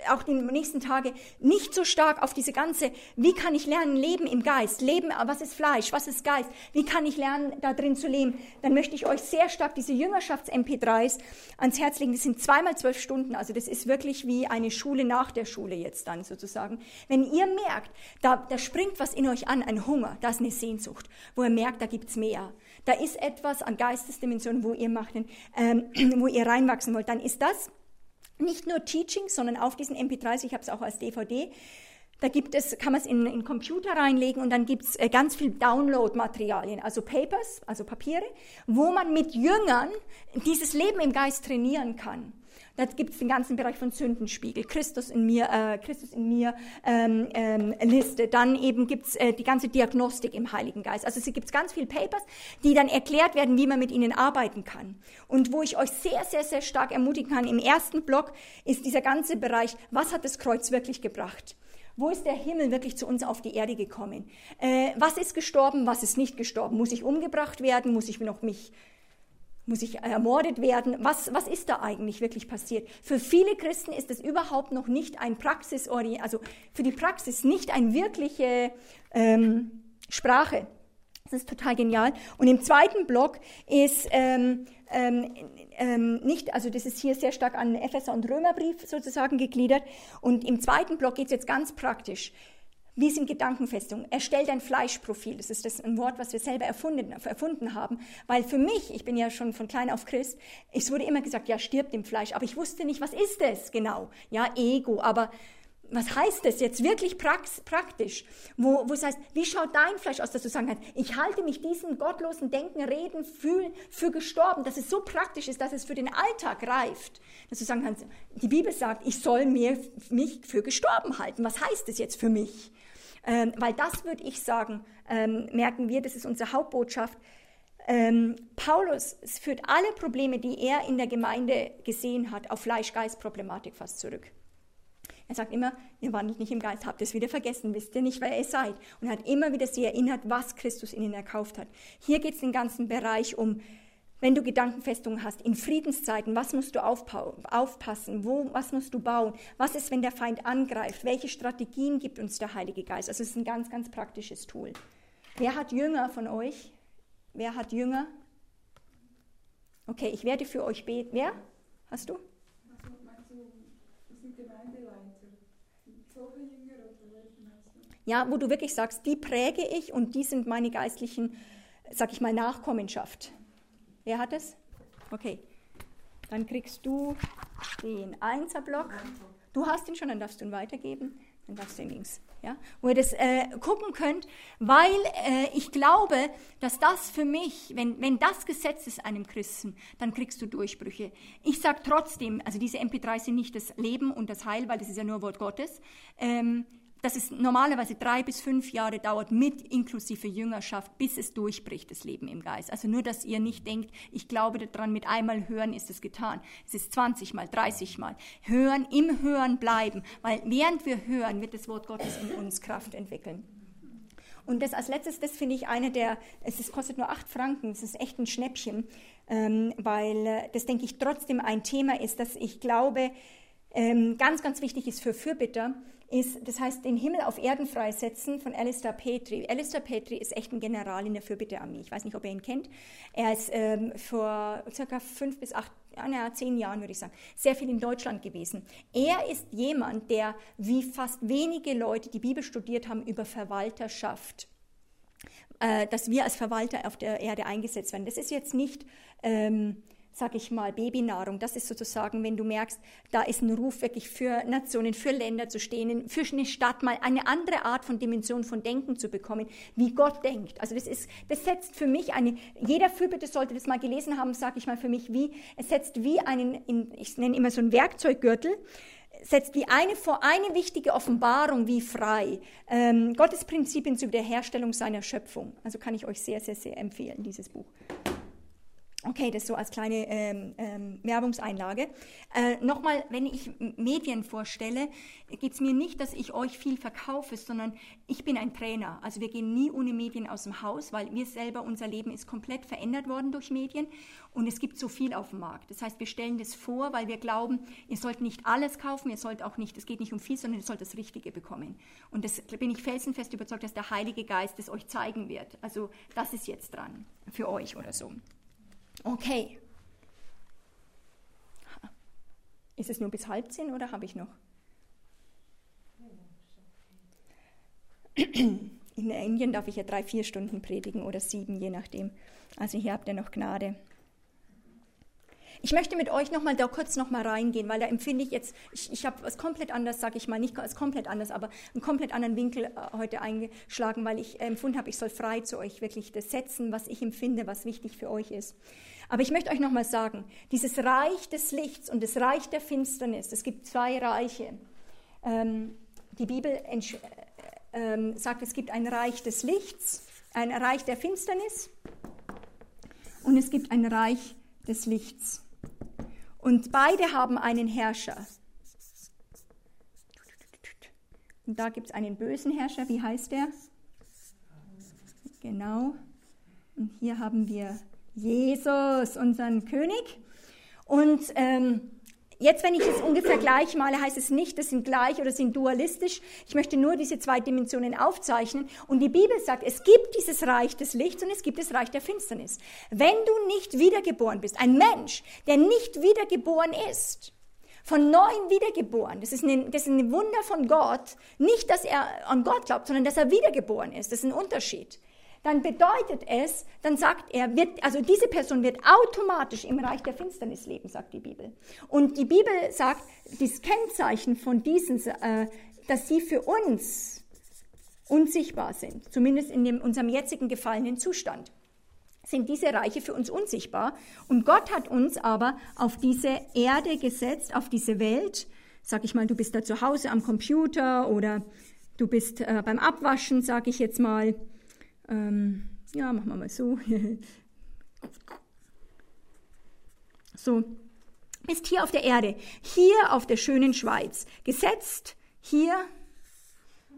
auch die nächsten Tage, nicht so stark auf diese ganze, wie kann ich lernen, Leben im Geist, Leben, was ist Fleisch, was ist Geist, wie kann ich lernen, da drin zu leben, dann möchte ich euch sehr stark diese Jüngerschafts-MP3s ans Herz legen. Das sind zweimal zwölf Stunden, also das ist wirklich wie eine Schule nach der Schule jetzt dann sozusagen. Wenn ihr merkt, da, da springt was in euch an, ein Hunger, da ist eine Sehnsucht, wo ihr merkt, da gibt's mehr. Da ist etwas an Geistesdimensionen, wo ihr macht, ähm, [CLEARS THROAT] wo ihr reinwachsen wollt, dann ist das nicht nur Teaching, sondern auf diesen MP3s, ich habe es auch als DVD, da gibt es, kann man es in den Computer reinlegen und dann gibt es äh, ganz viel Download-Materialien, also Papers, also Papiere, wo man mit Jüngern dieses Leben im Geist trainieren kann. Da gibt es den ganzen Bereich von Sündenspiegel, Christus in mir, äh, Christus in mir ähm, ähm, Liste. Dann eben gibt es äh, die ganze Diagnostik im Heiligen Geist. Also es gibt ganz viele Papers, die dann erklärt werden, wie man mit ihnen arbeiten kann. Und wo ich euch sehr, sehr, sehr stark ermutigen kann, im ersten Block ist dieser ganze Bereich, was hat das Kreuz wirklich gebracht? Wo ist der Himmel wirklich zu uns auf die Erde gekommen? Äh, was ist gestorben, was ist nicht gestorben? Muss ich umgebracht werden? Muss ich noch mich muss ich ermordet werden? Was, was ist da eigentlich wirklich passiert? Für viele Christen ist es überhaupt noch nicht ein Praxisorientiert, also für die Praxis nicht eine wirkliche ähm, Sprache. Das ist total genial. Und im zweiten Block ist ähm, ähm, ähm, nicht, also das ist hier sehr stark an Epheser und Römerbrief sozusagen gegliedert. Und im zweiten Block geht es jetzt ganz praktisch. Wie sind Gedankenfestungen? Erstell dein Fleischprofil. Das ist das ein Wort, was wir selber erfunden, erfunden haben. Weil für mich, ich bin ja schon von klein auf Christ, es wurde immer gesagt, ja, stirbt im Fleisch. Aber ich wusste nicht, was ist das genau? Ja, Ego. Aber was heißt das jetzt wirklich praktisch? Wo, wo es heißt, wie schaut dein Fleisch aus, dass du sagen kannst, ich halte mich diesem gottlosen Denken, Reden, Fühlen für gestorben, dass es so praktisch ist, dass es für den Alltag reift. Dass du sagen kannst, die Bibel sagt, ich soll mir, mich für gestorben halten. Was heißt das jetzt für mich? Ähm, weil das würde ich sagen, ähm, merken wir, das ist unsere Hauptbotschaft. Ähm, Paulus führt alle Probleme, die er in der Gemeinde gesehen hat, auf Fleisch-Geist-Problematik fast zurück. Er sagt immer, ihr wandelt nicht im Geist, habt es wieder vergessen, wisst ihr nicht, wer ihr seid. Und er hat immer wieder sie erinnert, was Christus ihnen erkauft hat. Hier geht es den ganzen Bereich um wenn du Gedankenfestungen hast, in Friedenszeiten, was musst du aufpassen? Wo, was musst du bauen? Was ist, wenn der Feind angreift? Welche Strategien gibt uns der Heilige Geist? Also es ist ein ganz, ganz praktisches Tool. Wer hat Jünger von euch? Wer hat Jünger? Okay, ich werde für euch beten. Wer? Hast du? Ja, wo du wirklich sagst, die präge ich und die sind meine geistlichen, sag ich mal, Nachkommenschaft. Wer hat es? Okay. Dann kriegst du den Einzerblock. Du hast ihn schon, dann darfst du ihn weitergeben. dann darfst du links. Ja, wo ihr das äh, gucken könnt, weil äh, ich glaube, dass das für mich, wenn, wenn das Gesetz ist einem Christen, dann kriegst du Durchbrüche. Ich sage trotzdem, also diese MP3 sind nicht das Leben und das Heil, weil das ist ja nur Wort Gottes. Ähm, dass es normalerweise drei bis fünf Jahre dauert mit inklusive Jüngerschaft, bis es durchbricht, das Leben im Geist. Also nur, dass ihr nicht denkt, ich glaube daran, mit einmal hören ist es getan. Es ist 20 Mal, 30 Mal. Hören, im Hören bleiben, weil während wir hören, wird das Wort Gottes in uns Kraft entwickeln. Und das als letztes, das finde ich eine der, es ist, kostet nur acht Franken, es ist echt ein Schnäppchen, ähm, weil äh, das, denke ich, trotzdem ein Thema ist, das ich glaube, ähm, ganz, ganz wichtig ist für Fürbitter, ist, das heißt, den Himmel auf Erden freisetzen von Alistair Petri. Alistair Petri ist echt ein General in der Fürbittearmee. Ich weiß nicht, ob ihr ihn kennt. Er ist ähm, vor circa fünf bis acht, ja, zehn Jahren, würde ich sagen, sehr viel in Deutschland gewesen. Er ist jemand, der wie fast wenige Leute, die Bibel studiert haben, über Verwalterschaft äh, dass wir als Verwalter auf der Erde eingesetzt werden. Das ist jetzt nicht ähm, sage ich mal, Babynahrung. Das ist sozusagen, wenn du merkst, da ist ein Ruf wirklich für Nationen, für Länder zu stehen, für eine Stadt mal eine andere Art von Dimension von Denken zu bekommen, wie Gott denkt. Also das ist, das setzt für mich eine, jeder Fürbitte sollte das mal gelesen haben, sage ich mal für mich, wie, es setzt wie einen, ich nenne immer so einen Werkzeuggürtel, setzt wie eine vor eine wichtige Offenbarung wie frei. Ähm, Gottes Prinzipien zur Wiederherstellung seiner Schöpfung. Also kann ich euch sehr, sehr, sehr empfehlen, dieses Buch. Okay, das so als kleine ähm, ähm, Werbungseinlage. Äh, Nochmal, wenn ich Medien vorstelle, geht es mir nicht, dass ich euch viel verkaufe, sondern ich bin ein Trainer. Also wir gehen nie ohne Medien aus dem Haus, weil wir selber, unser Leben ist komplett verändert worden durch Medien und es gibt so viel auf dem Markt. Das heißt, wir stellen das vor, weil wir glauben, ihr sollt nicht alles kaufen, ihr sollt auch nicht, es geht nicht um viel, sondern ihr sollt das Richtige bekommen. Und das bin ich felsenfest überzeugt, dass der Heilige Geist es euch zeigen wird. Also das ist jetzt dran für euch oder so. Okay. Ist es nur bis halb zehn oder habe ich noch? In Indien darf ich ja drei, vier Stunden predigen oder sieben, je nachdem. Also hier habt ihr noch Gnade. Ich möchte mit euch noch mal da kurz noch mal reingehen, weil da empfinde ich jetzt, ich, ich habe was komplett anders, sage ich mal, nicht als komplett anders, aber einen komplett anderen Winkel äh, heute eingeschlagen, weil ich empfunden habe, ich soll frei zu euch wirklich das setzen, was ich empfinde, was wichtig für euch ist. Aber ich möchte euch noch mal sagen, dieses Reich des Lichts und das Reich der Finsternis, es gibt zwei Reiche. Ähm, die Bibel äh, ähm, sagt, es gibt ein Reich des Lichts, ein Reich der Finsternis und es gibt ein Reich des Lichts. Und beide haben einen Herrscher. Und da gibt es einen bösen Herrscher, wie heißt der? Genau. Und hier haben wir Jesus, unseren König. Und ähm, jetzt, wenn ich es ungefähr gleich male, heißt es nicht, das sind gleich oder sind dualistisch. Ich möchte nur diese zwei Dimensionen aufzeichnen. Und die Bibel sagt, es gibt dieses Reich des Lichts und es gibt das Reich der Finsternis. Wenn du nicht wiedergeboren bist, ein Mensch, der nicht wiedergeboren ist, von neuem wiedergeboren. Das ist, ein, das ist ein Wunder von Gott. Nicht, dass er an Gott glaubt, sondern dass er wiedergeboren ist. Das ist ein Unterschied dann bedeutet es, dann sagt er, wird, also diese Person wird automatisch im Reich der Finsternis leben, sagt die Bibel. Und die Bibel sagt, das Kennzeichen von diesen, äh, dass sie für uns unsichtbar sind, zumindest in dem, unserem jetzigen gefallenen Zustand, sind diese Reiche für uns unsichtbar. Und Gott hat uns aber auf diese Erde gesetzt, auf diese Welt. Sag ich mal, du bist da zu Hause am Computer oder du bist äh, beim Abwaschen, sag ich jetzt mal ähm, ja, machen wir mal so. [LAUGHS] so, bist hier auf der Erde, hier auf der schönen Schweiz, gesetzt hier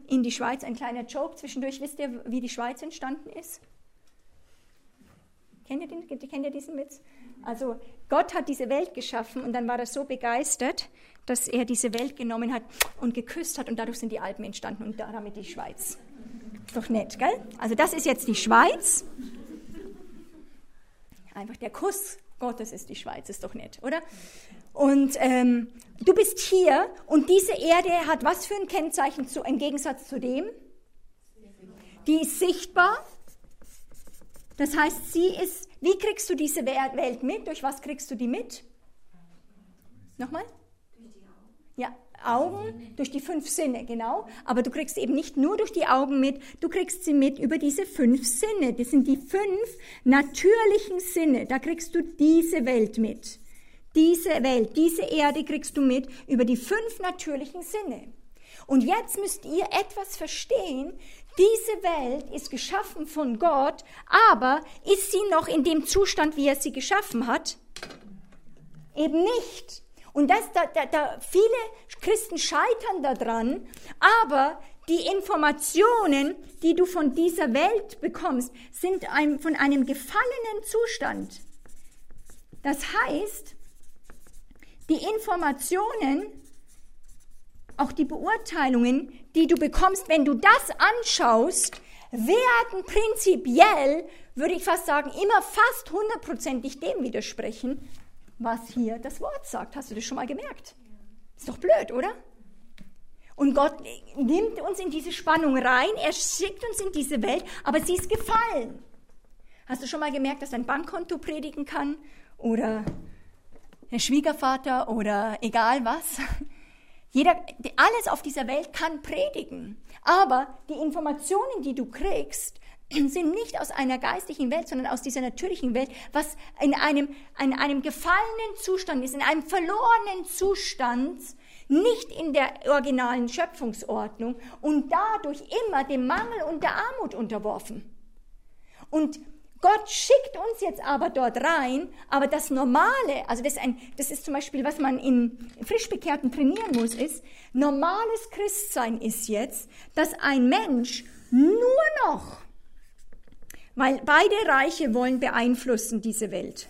in die Schweiz. Ein kleiner Joke zwischendurch. Wisst ihr, wie die Schweiz entstanden ist? Kennt ihr, den, kennt ihr diesen Witz? Also Gott hat diese Welt geschaffen und dann war er so begeistert, dass er diese Welt genommen hat und geküsst hat und dadurch sind die Alpen entstanden und damit die Schweiz. Doch nett, gell? Also das ist jetzt die Schweiz. Einfach der Kuss Gottes ist die Schweiz, ist doch nett, oder? Und ähm, du bist hier und diese Erde hat was für ein Kennzeichen zu, im Gegensatz zu dem? Die ist sichtbar. Das heißt, sie ist, wie kriegst du diese Welt mit? Durch was kriegst du die mit? Nochmal? Ja, Augen, durch die fünf Sinne, genau. Aber du kriegst eben nicht nur durch die Augen mit, du kriegst sie mit über diese fünf Sinne. Das sind die fünf natürlichen Sinne. Da kriegst du diese Welt mit. Diese Welt, diese Erde kriegst du mit über die fünf natürlichen Sinne. Und jetzt müsst ihr etwas verstehen. Diese Welt ist geschaffen von Gott, aber ist sie noch in dem Zustand, wie er sie geschaffen hat? Eben nicht. Und das, da, da, da, viele Christen scheitern daran, aber die Informationen, die du von dieser Welt bekommst, sind ein, von einem gefallenen Zustand. Das heißt, die Informationen, auch die Beurteilungen, die du bekommst, wenn du das anschaust, werden prinzipiell, würde ich fast sagen, immer fast hundertprozentig dem widersprechen, was hier das Wort sagt. Hast du das schon mal gemerkt? Ist doch blöd, oder? Und Gott nimmt uns in diese Spannung rein, er schickt uns in diese Welt, aber sie ist gefallen. Hast du schon mal gemerkt, dass dein Bankkonto predigen kann? Oder der Schwiegervater oder egal was? Jeder, alles auf dieser Welt kann predigen. Aber die Informationen, die du kriegst, sind nicht aus einer geistlichen Welt, sondern aus dieser natürlichen Welt, was in einem, in einem gefallenen Zustand ist, in einem verlorenen Zustand, nicht in der originalen Schöpfungsordnung und dadurch immer dem Mangel und der Armut unterworfen. Und Gott schickt uns jetzt aber dort rein, aber das Normale, also das ist, ein, das ist zum Beispiel, was man in Frischbekehrten trainieren muss, ist, normales Christsein ist jetzt, dass ein Mensch nur noch weil beide Reiche wollen beeinflussen diese Welt.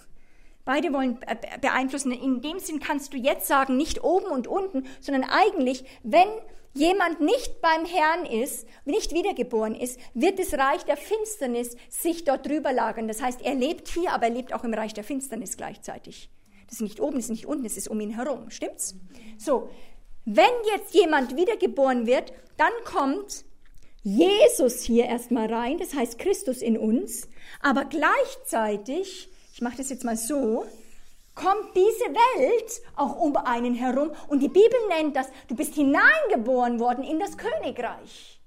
Beide wollen beeinflussen. In dem Sinn kannst du jetzt sagen, nicht oben und unten, sondern eigentlich, wenn jemand nicht beim Herrn ist, nicht wiedergeboren ist, wird das Reich der Finsternis sich dort drüber lagern. Das heißt, er lebt hier, aber er lebt auch im Reich der Finsternis gleichzeitig. Das ist nicht oben, das ist nicht unten, das ist um ihn herum. Stimmt's? So. Wenn jetzt jemand wiedergeboren wird, dann kommt Jesus hier erstmal rein, das heißt Christus in uns, aber gleichzeitig, ich mache das jetzt mal so, kommt diese Welt auch um einen herum und die Bibel nennt das, du bist hineingeboren worden in das Königreich.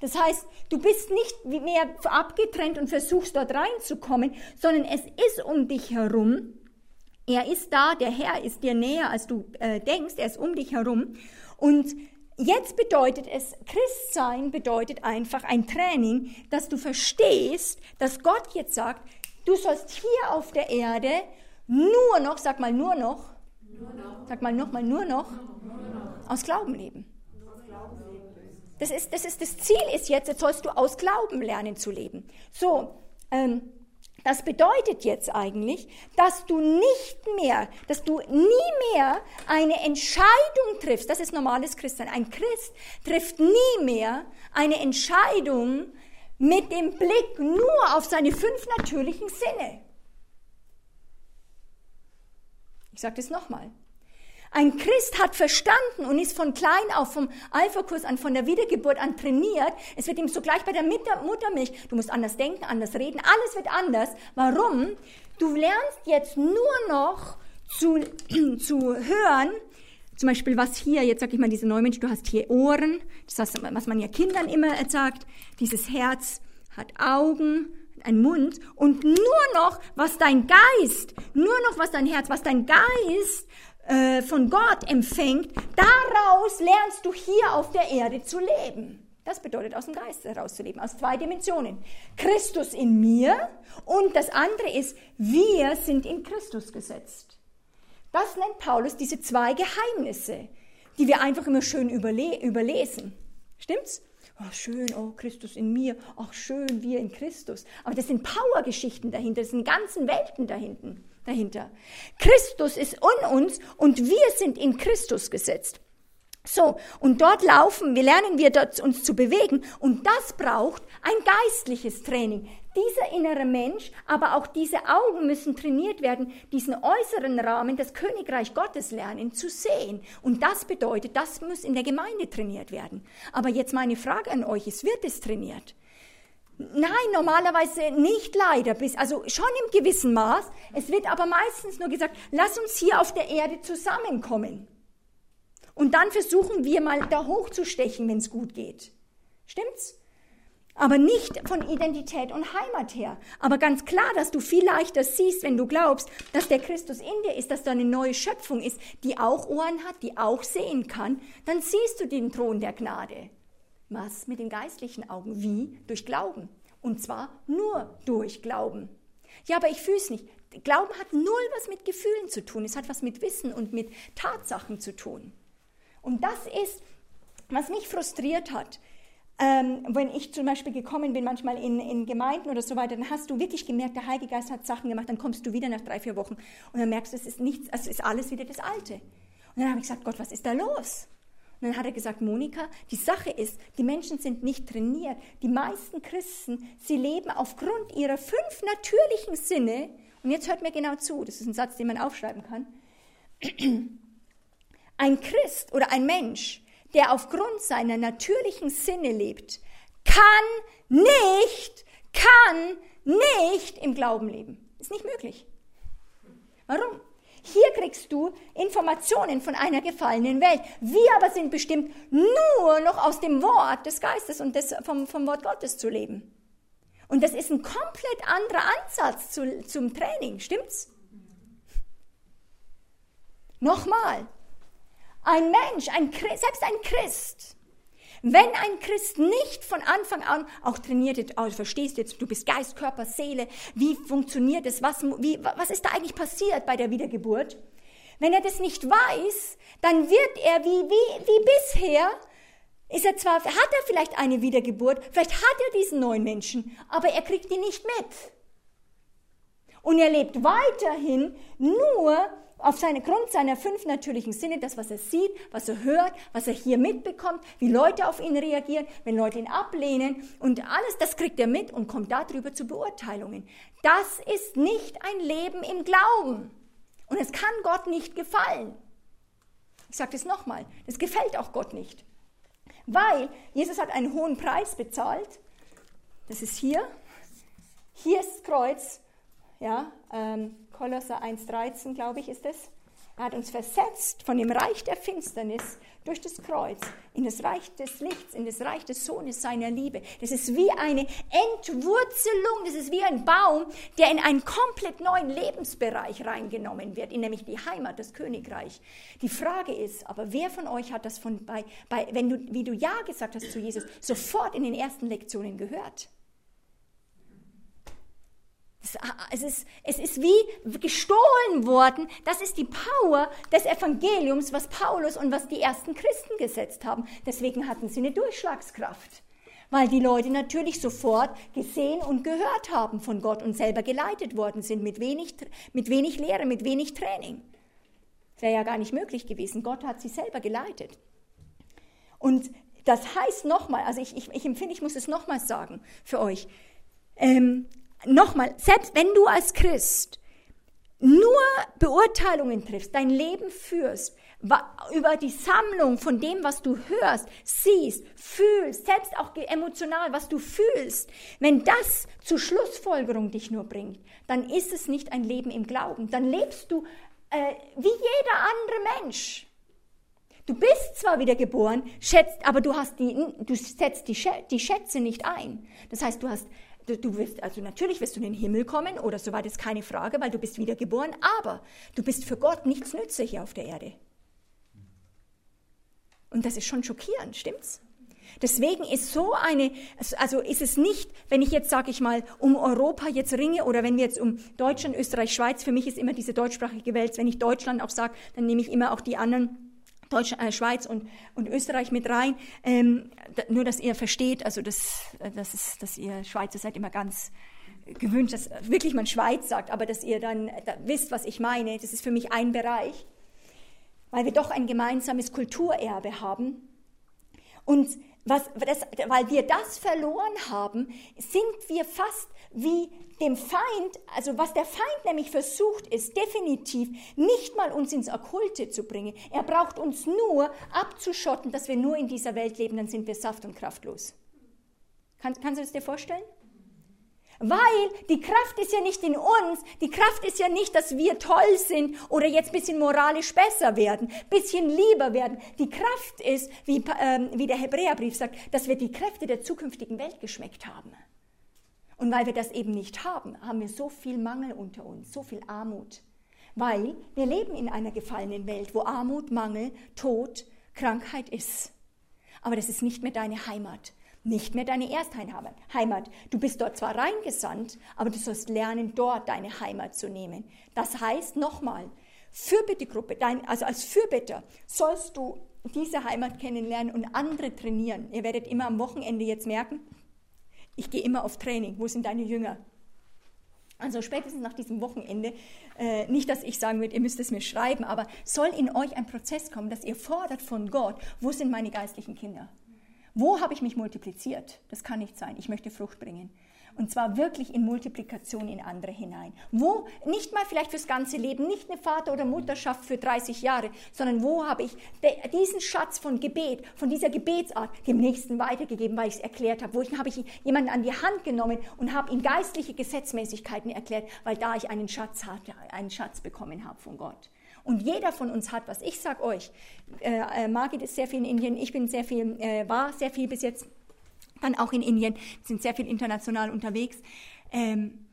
Das heißt, du bist nicht mehr abgetrennt und versuchst dort reinzukommen, sondern es ist um dich herum. Er ist da, der Herr ist dir näher, als du äh, denkst, er ist um dich herum. Und Jetzt bedeutet es, Christsein bedeutet einfach ein Training, dass du verstehst, dass Gott jetzt sagt, du sollst hier auf der Erde nur noch, sag mal nur noch, sag mal nochmal nur noch, nur noch, aus Glauben leben. Das ist, das ist, das Ziel ist jetzt, jetzt sollst du aus Glauben lernen zu leben. So, ähm, das bedeutet jetzt eigentlich, dass du nicht mehr, dass du nie mehr eine Entscheidung triffst. Das ist normales Christsein. Ein Christ trifft nie mehr eine Entscheidung mit dem Blick nur auf seine fünf natürlichen Sinne. Ich sage das nochmal. Ein Christ hat verstanden und ist von klein auf vom Alpha-Kurs an, von der Wiedergeburt an trainiert. Es wird ihm sogleich bei der Muttermilch, du musst anders denken, anders reden, alles wird anders. Warum? Du lernst jetzt nur noch zu, [CLEARS THROAT] zu hören, zum Beispiel was hier, jetzt sag ich mal, diese Neumensch, du hast hier Ohren, das heißt, was man ja Kindern immer sagt, dieses Herz hat Augen, ein Mund und nur noch, was dein Geist, nur noch, was dein Herz, was dein Geist äh, von Gott empfängt, daraus lernst du hier auf der Erde zu leben. Das bedeutet, aus dem Geist heraus zu leben, aus zwei Dimensionen. Christus in mir und das andere ist, wir sind in Christus gesetzt. Das nennt Paulus diese zwei Geheimnisse, die wir einfach immer schön überle überlesen. Stimmt's? Oh, schön, oh, Christus in mir, ach, schön, wir in Christus. Aber das sind Powergeschichten dahinter, das sind ganzen Welten dahinter dahinter. Christus ist in uns und wir sind in Christus gesetzt. So, und dort laufen, wir lernen wir dort uns zu bewegen und das braucht ein geistliches Training. Dieser innere Mensch, aber auch diese Augen müssen trainiert werden, diesen äußeren Rahmen, das Königreich Gottes lernen zu sehen. Und das bedeutet, das muss in der Gemeinde trainiert werden. Aber jetzt meine Frage an euch ist, wird es trainiert? Nein, normalerweise nicht leider, bis, also schon im gewissen Maß. Es wird aber meistens nur gesagt, lass uns hier auf der Erde zusammenkommen. Und dann versuchen wir mal da hochzustechen, wenn es gut geht. Stimmt's? aber nicht von Identität und Heimat her. Aber ganz klar, dass du viel leichter siehst, wenn du glaubst, dass der Christus in dir ist, dass da eine neue Schöpfung ist, die auch Ohren hat, die auch sehen kann, dann siehst du den Thron der Gnade. Was mit den geistlichen Augen? Wie? Durch Glauben. Und zwar nur durch Glauben. Ja, aber ich fühle es nicht. Glauben hat null was mit Gefühlen zu tun. Es hat was mit Wissen und mit Tatsachen zu tun. Und das ist, was mich frustriert hat. Ähm, wenn ich zum Beispiel gekommen bin, manchmal in, in Gemeinden oder so weiter, dann hast du wirklich gemerkt, der Heilige Geist hat Sachen gemacht, dann kommst du wieder nach drei, vier Wochen und dann merkst du, es ist nichts, es ist alles wieder das Alte. Und dann habe ich gesagt, Gott, was ist da los? Und dann hat er gesagt, Monika, die Sache ist, die Menschen sind nicht trainiert. Die meisten Christen, sie leben aufgrund ihrer fünf natürlichen Sinne, und jetzt hört mir genau zu, das ist ein Satz, den man aufschreiben kann. [CLEARS THROAT] Ein Christ oder ein Mensch, der aufgrund seiner natürlichen Sinne lebt, kann nicht, kann nicht im Glauben leben. Ist nicht möglich. Warum? Hier kriegst du Informationen von einer gefallenen Welt. Wir aber sind bestimmt nur noch aus dem Wort des Geistes und des, vom, vom Wort Gottes zu leben. Und das ist ein komplett anderer Ansatz zu, zum Training, stimmt's? Nochmal, ein Mensch, ein selbst ein Christ, wenn ein Christ nicht von Anfang an auch trainiert ist, also verstehst jetzt, du bist Geist, Körper, Seele, wie funktioniert es, was, wie, was ist da eigentlich passiert bei der Wiedergeburt? Wenn er das nicht weiß, dann wird er wie, wie, wie bisher, ist er zwar, hat er vielleicht eine Wiedergeburt, vielleicht hat er diesen neuen Menschen, aber er kriegt ihn nicht mit. Und er lebt weiterhin nur auf seine Grund seiner fünf natürlichen Sinne, das, was er sieht, was er hört, was er hier mitbekommt, wie Leute auf ihn reagieren, wenn Leute ihn ablehnen und alles, das kriegt er mit und kommt darüber zu Beurteilungen. Das ist nicht ein Leben im Glauben. Und es kann Gott nicht gefallen. Ich sage das nochmal, das gefällt auch Gott nicht. Weil Jesus hat einen hohen Preis bezahlt. Das ist hier. Hier ist das Kreuz. Ja, ähm, Kolosser 1,13, glaube ich, ist es. Er hat uns versetzt von dem Reich der Finsternis durch das Kreuz in das Reich des Lichts, in das Reich des Sohnes seiner Liebe. Das ist wie eine Entwurzelung, das ist wie ein Baum, der in einen komplett neuen Lebensbereich reingenommen wird, in nämlich die Heimat, das Königreich. Die Frage ist, aber wer von euch hat das von bei, bei wenn du, wie du Ja gesagt hast zu Jesus, sofort in den ersten Lektionen gehört? Es ist, es ist wie gestohlen worden. Das ist die Power des Evangeliums, was Paulus und was die ersten Christen gesetzt haben. Deswegen hatten sie eine Durchschlagskraft. Weil die Leute natürlich sofort gesehen und gehört haben von Gott und selber geleitet worden sind mit wenig, mit wenig Lehre, mit wenig Training. Das wäre ja gar nicht möglich gewesen. Gott hat sie selber geleitet. Und das heißt nochmal, also ich, ich, ich empfinde, ich muss es nochmal sagen für euch. Ähm, nochmal, selbst wenn du als Christ nur Beurteilungen triffst, dein Leben führst, über die Sammlung von dem, was du hörst, siehst, fühlst, selbst auch emotional, was du fühlst, wenn das zur Schlussfolgerung dich nur bringt, dann ist es nicht ein Leben im Glauben. Dann lebst du äh, wie jeder andere Mensch. Du bist zwar wieder geboren, schätzt, aber du, hast die, du setzt die, die Schätze nicht ein. Das heißt, du hast du wirst, also natürlich wirst du in den Himmel kommen oder soweit ist keine Frage, weil du bist wiedergeboren, aber du bist für Gott nichts nütze hier auf der Erde. Und das ist schon schockierend, stimmt's? Deswegen ist so eine, also ist es nicht, wenn ich jetzt, sage ich mal, um Europa jetzt ringe oder wenn wir jetzt um Deutschland, Österreich, Schweiz, für mich ist immer diese deutschsprachige Welt, wenn ich Deutschland auch sage, dann nehme ich immer auch die anderen Deutschland, äh, Schweiz und, und Österreich mit rein. Ähm, nur, dass ihr versteht, also das, das ist, dass ihr Schweizer seid immer ganz gewünscht, dass wirklich man Schweiz sagt, aber dass ihr dann da wisst, was ich meine. Das ist für mich ein Bereich, weil wir doch ein gemeinsames Kulturerbe haben. Und was, das, weil wir das verloren haben, sind wir fast wie dem Feind, also was der Feind nämlich versucht ist, definitiv nicht mal uns ins Okkulte zu bringen. Er braucht uns nur abzuschotten, dass wir nur in dieser Welt leben, dann sind wir saft- und kraftlos. Kann, kannst du das dir vorstellen? Weil die Kraft ist ja nicht in uns, die Kraft ist ja nicht, dass wir toll sind oder jetzt bisschen moralisch besser werden, bisschen lieber werden. Die Kraft ist, wie, ähm, wie der Hebräerbrief sagt, dass wir die Kräfte der zukünftigen Welt geschmeckt haben. Und weil wir das eben nicht haben, haben wir so viel Mangel unter uns, so viel Armut. Weil wir leben in einer gefallenen Welt, wo Armut, Mangel, Tod, Krankheit ist. Aber das ist nicht mehr deine Heimat nicht mehr deine Erstheimat. Du bist dort zwar reingesandt, aber du sollst lernen, dort deine Heimat zu nehmen. Das heißt nochmal, Fürbittegruppe, dein, also als Fürbitter sollst du diese Heimat kennenlernen und andere trainieren. Ihr werdet immer am Wochenende jetzt merken, ich gehe immer auf Training. Wo sind deine Jünger? Also spätestens nach diesem Wochenende, äh, nicht, dass ich sagen würde, ihr müsst es mir schreiben, aber soll in euch ein Prozess kommen, dass ihr fordert von Gott, wo sind meine geistlichen Kinder? Wo habe ich mich multipliziert? Das kann nicht sein. Ich möchte Frucht bringen. Und zwar wirklich in Multiplikation in andere hinein. Wo, nicht mal vielleicht fürs ganze Leben, nicht eine Vater- oder Mutterschaft für 30 Jahre, sondern wo habe ich diesen Schatz von Gebet, von dieser Gebetsart dem Nächsten weitergegeben, weil ich es erklärt habe. Wo ich, habe ich jemanden an die Hand genommen und habe ihm geistliche Gesetzmäßigkeiten erklärt, weil da ich einen Schatz hatte, einen Schatz bekommen habe von Gott. Und jeder von uns hat was. Ich sag euch, äh, äh, Margit ist sehr viel in Indien, ich bin sehr viel, äh, war sehr viel bis jetzt, dann auch in Indien, sind sehr viel international unterwegs. Ähm,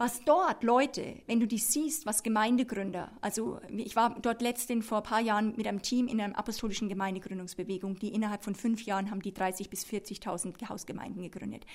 was dort Leute, wenn du die siehst, was Gemeindegründer, also ich war dort letztens vor ein paar Jahren mit einem Team in einer apostolischen Gemeindegründungsbewegung, die innerhalb von fünf Jahren haben die 30 bis 40.000 Hausgemeinden gegründet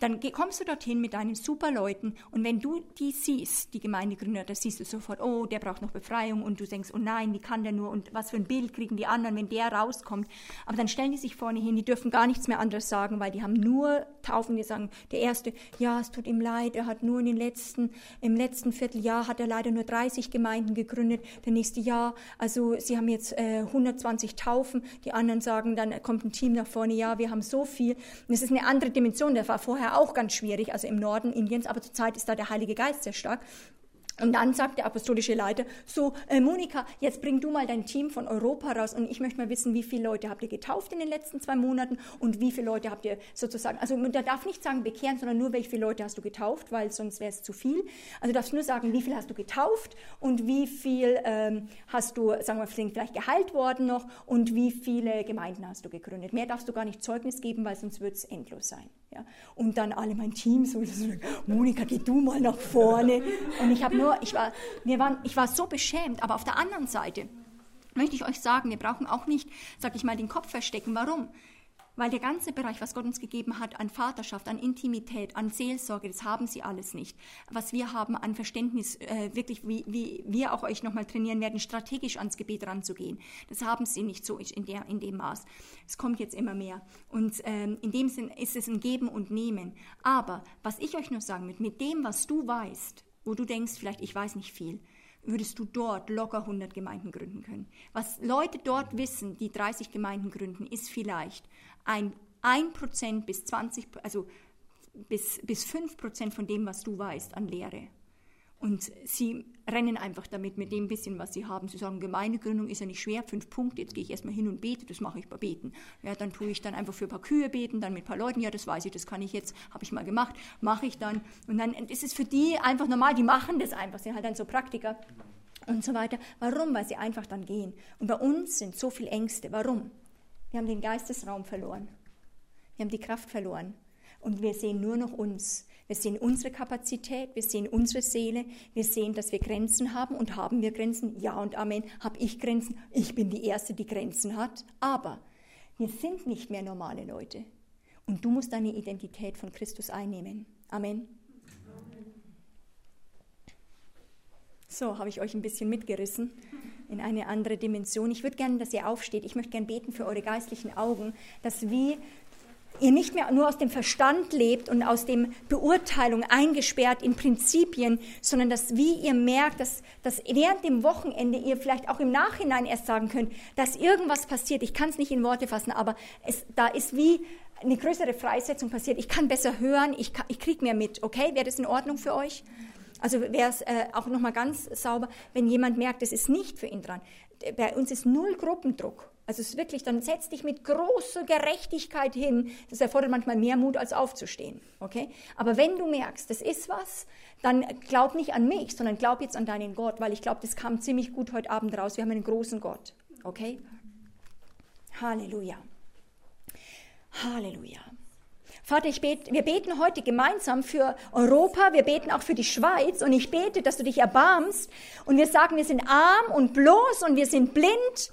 dann kommst du dorthin mit deinen super Leuten und wenn du die siehst, die Gemeindegründer, da siehst du sofort, oh, der braucht noch Befreiung und du denkst, oh nein, wie kann der nur und was für ein Bild kriegen die anderen, wenn der rauskommt. Aber dann stellen die sich vorne hin, die dürfen gar nichts mehr anderes sagen, weil die haben nur Taufen, die sagen, der erste, ja, es tut ihm leid, er hat nur in den letzten, im letzten Vierteljahr hat er leider nur 30 Gemeinden gegründet, der nächste Jahr, also sie haben jetzt äh, 120 Taufen, die anderen sagen, dann kommt ein Team nach vorne, ja, wir haben so viel. Und das ist eine andere Dimension, der war vorher auch ganz schwierig, also im Norden Indiens, aber zurzeit ist da der Heilige Geist sehr stark. Und dann sagt der apostolische Leiter, so, äh, Monika, jetzt bring du mal dein Team von Europa raus und ich möchte mal wissen, wie viele Leute habt ihr getauft in den letzten zwei Monaten und wie viele Leute habt ihr sozusagen, also der darf nicht sagen bekehren, sondern nur, welche Leute hast du getauft, weil sonst wäre es zu viel. Also du darfst nur sagen, wie viel hast du getauft und wie viel ähm, hast du, sagen wir vielleicht geheilt worden noch und wie viele Gemeinden hast du gegründet. Mehr darfst du gar nicht Zeugnis geben, weil sonst wird es endlos sein. Ja? Und dann alle mein Team so, Monika, geh du mal nach vorne. Und ich habe nur, ich war, wir waren, ich war so beschämt, aber auf der anderen Seite möchte ich euch sagen, wir brauchen auch nicht, sag ich mal, den Kopf verstecken. Warum? Weil der ganze Bereich, was Gott uns gegeben hat an Vaterschaft, an Intimität, an Seelsorge, das haben sie alles nicht. Was wir haben an Verständnis, äh, wirklich, wie, wie wir auch euch nochmal trainieren werden, strategisch ans Gebet ranzugehen, das haben sie nicht so in, der, in dem Maß. Es kommt jetzt immer mehr. Und ähm, in dem Sinn ist es ein Geben und Nehmen. Aber was ich euch nur sagen will, mit dem, was du weißt, wo du denkst, vielleicht ich weiß nicht viel, würdest du dort locker 100 Gemeinden gründen können. Was Leute dort wissen, die 30 Gemeinden gründen, ist vielleicht ein 1% bis 20, also bis, bis 5% von dem, was du weißt, an Lehre. Und sie rennen einfach damit, mit dem bisschen, was sie haben. Sie sagen, Gemeindegründung ist ja nicht schwer, fünf Punkte, jetzt gehe ich erstmal hin und bete, das mache ich bei Beten. Ja, dann tue ich dann einfach für ein paar Kühe beten, dann mit ein paar Leuten, ja, das weiß ich, das kann ich jetzt, habe ich mal gemacht, mache ich dann. Und dann ist es für die einfach normal, die machen das einfach, sind halt dann so Praktiker und so weiter. Warum? Weil sie einfach dann gehen. Und bei uns sind so viele Ängste. Warum? Wir haben den Geistesraum verloren. Wir haben die Kraft verloren. Und wir sehen nur noch uns. Wir sehen unsere Kapazität, wir sehen unsere Seele, wir sehen, dass wir Grenzen haben und haben wir Grenzen. Ja und Amen. Habe ich Grenzen? Ich bin die Erste, die Grenzen hat. Aber wir sind nicht mehr normale Leute. Und du musst deine Identität von Christus einnehmen. Amen. So, habe ich euch ein bisschen mitgerissen in eine andere Dimension. Ich würde gerne, dass ihr aufsteht. Ich möchte gerne beten für eure geistlichen Augen, dass wie ihr nicht mehr nur aus dem Verstand lebt und aus dem Beurteilung eingesperrt in Prinzipien, sondern dass wie ihr merkt, dass, dass während dem Wochenende ihr vielleicht auch im Nachhinein erst sagen könnt, dass irgendwas passiert. Ich kann es nicht in Worte fassen, aber es, da ist wie eine größere Freisetzung passiert. Ich kann besser hören, ich, ich kriege mehr mit. Okay, wäre das in Ordnung für euch? Also wäre es äh, auch nochmal ganz sauber, wenn jemand merkt, es ist nicht für ihn dran. Bei uns ist null Gruppendruck. Also es ist wirklich, dann setz dich mit großer Gerechtigkeit hin. Das erfordert manchmal mehr Mut, als aufzustehen. Okay? Aber wenn du merkst, das ist was, dann glaub nicht an mich, sondern glaub jetzt an deinen Gott, weil ich glaube, das kam ziemlich gut heute Abend raus. Wir haben einen großen Gott. Okay? Halleluja. Halleluja. Vater, ich bete, wir beten heute gemeinsam für Europa, wir beten auch für die Schweiz und ich bete, dass du dich erbarmst und wir sagen, wir sind arm und bloß und wir sind blind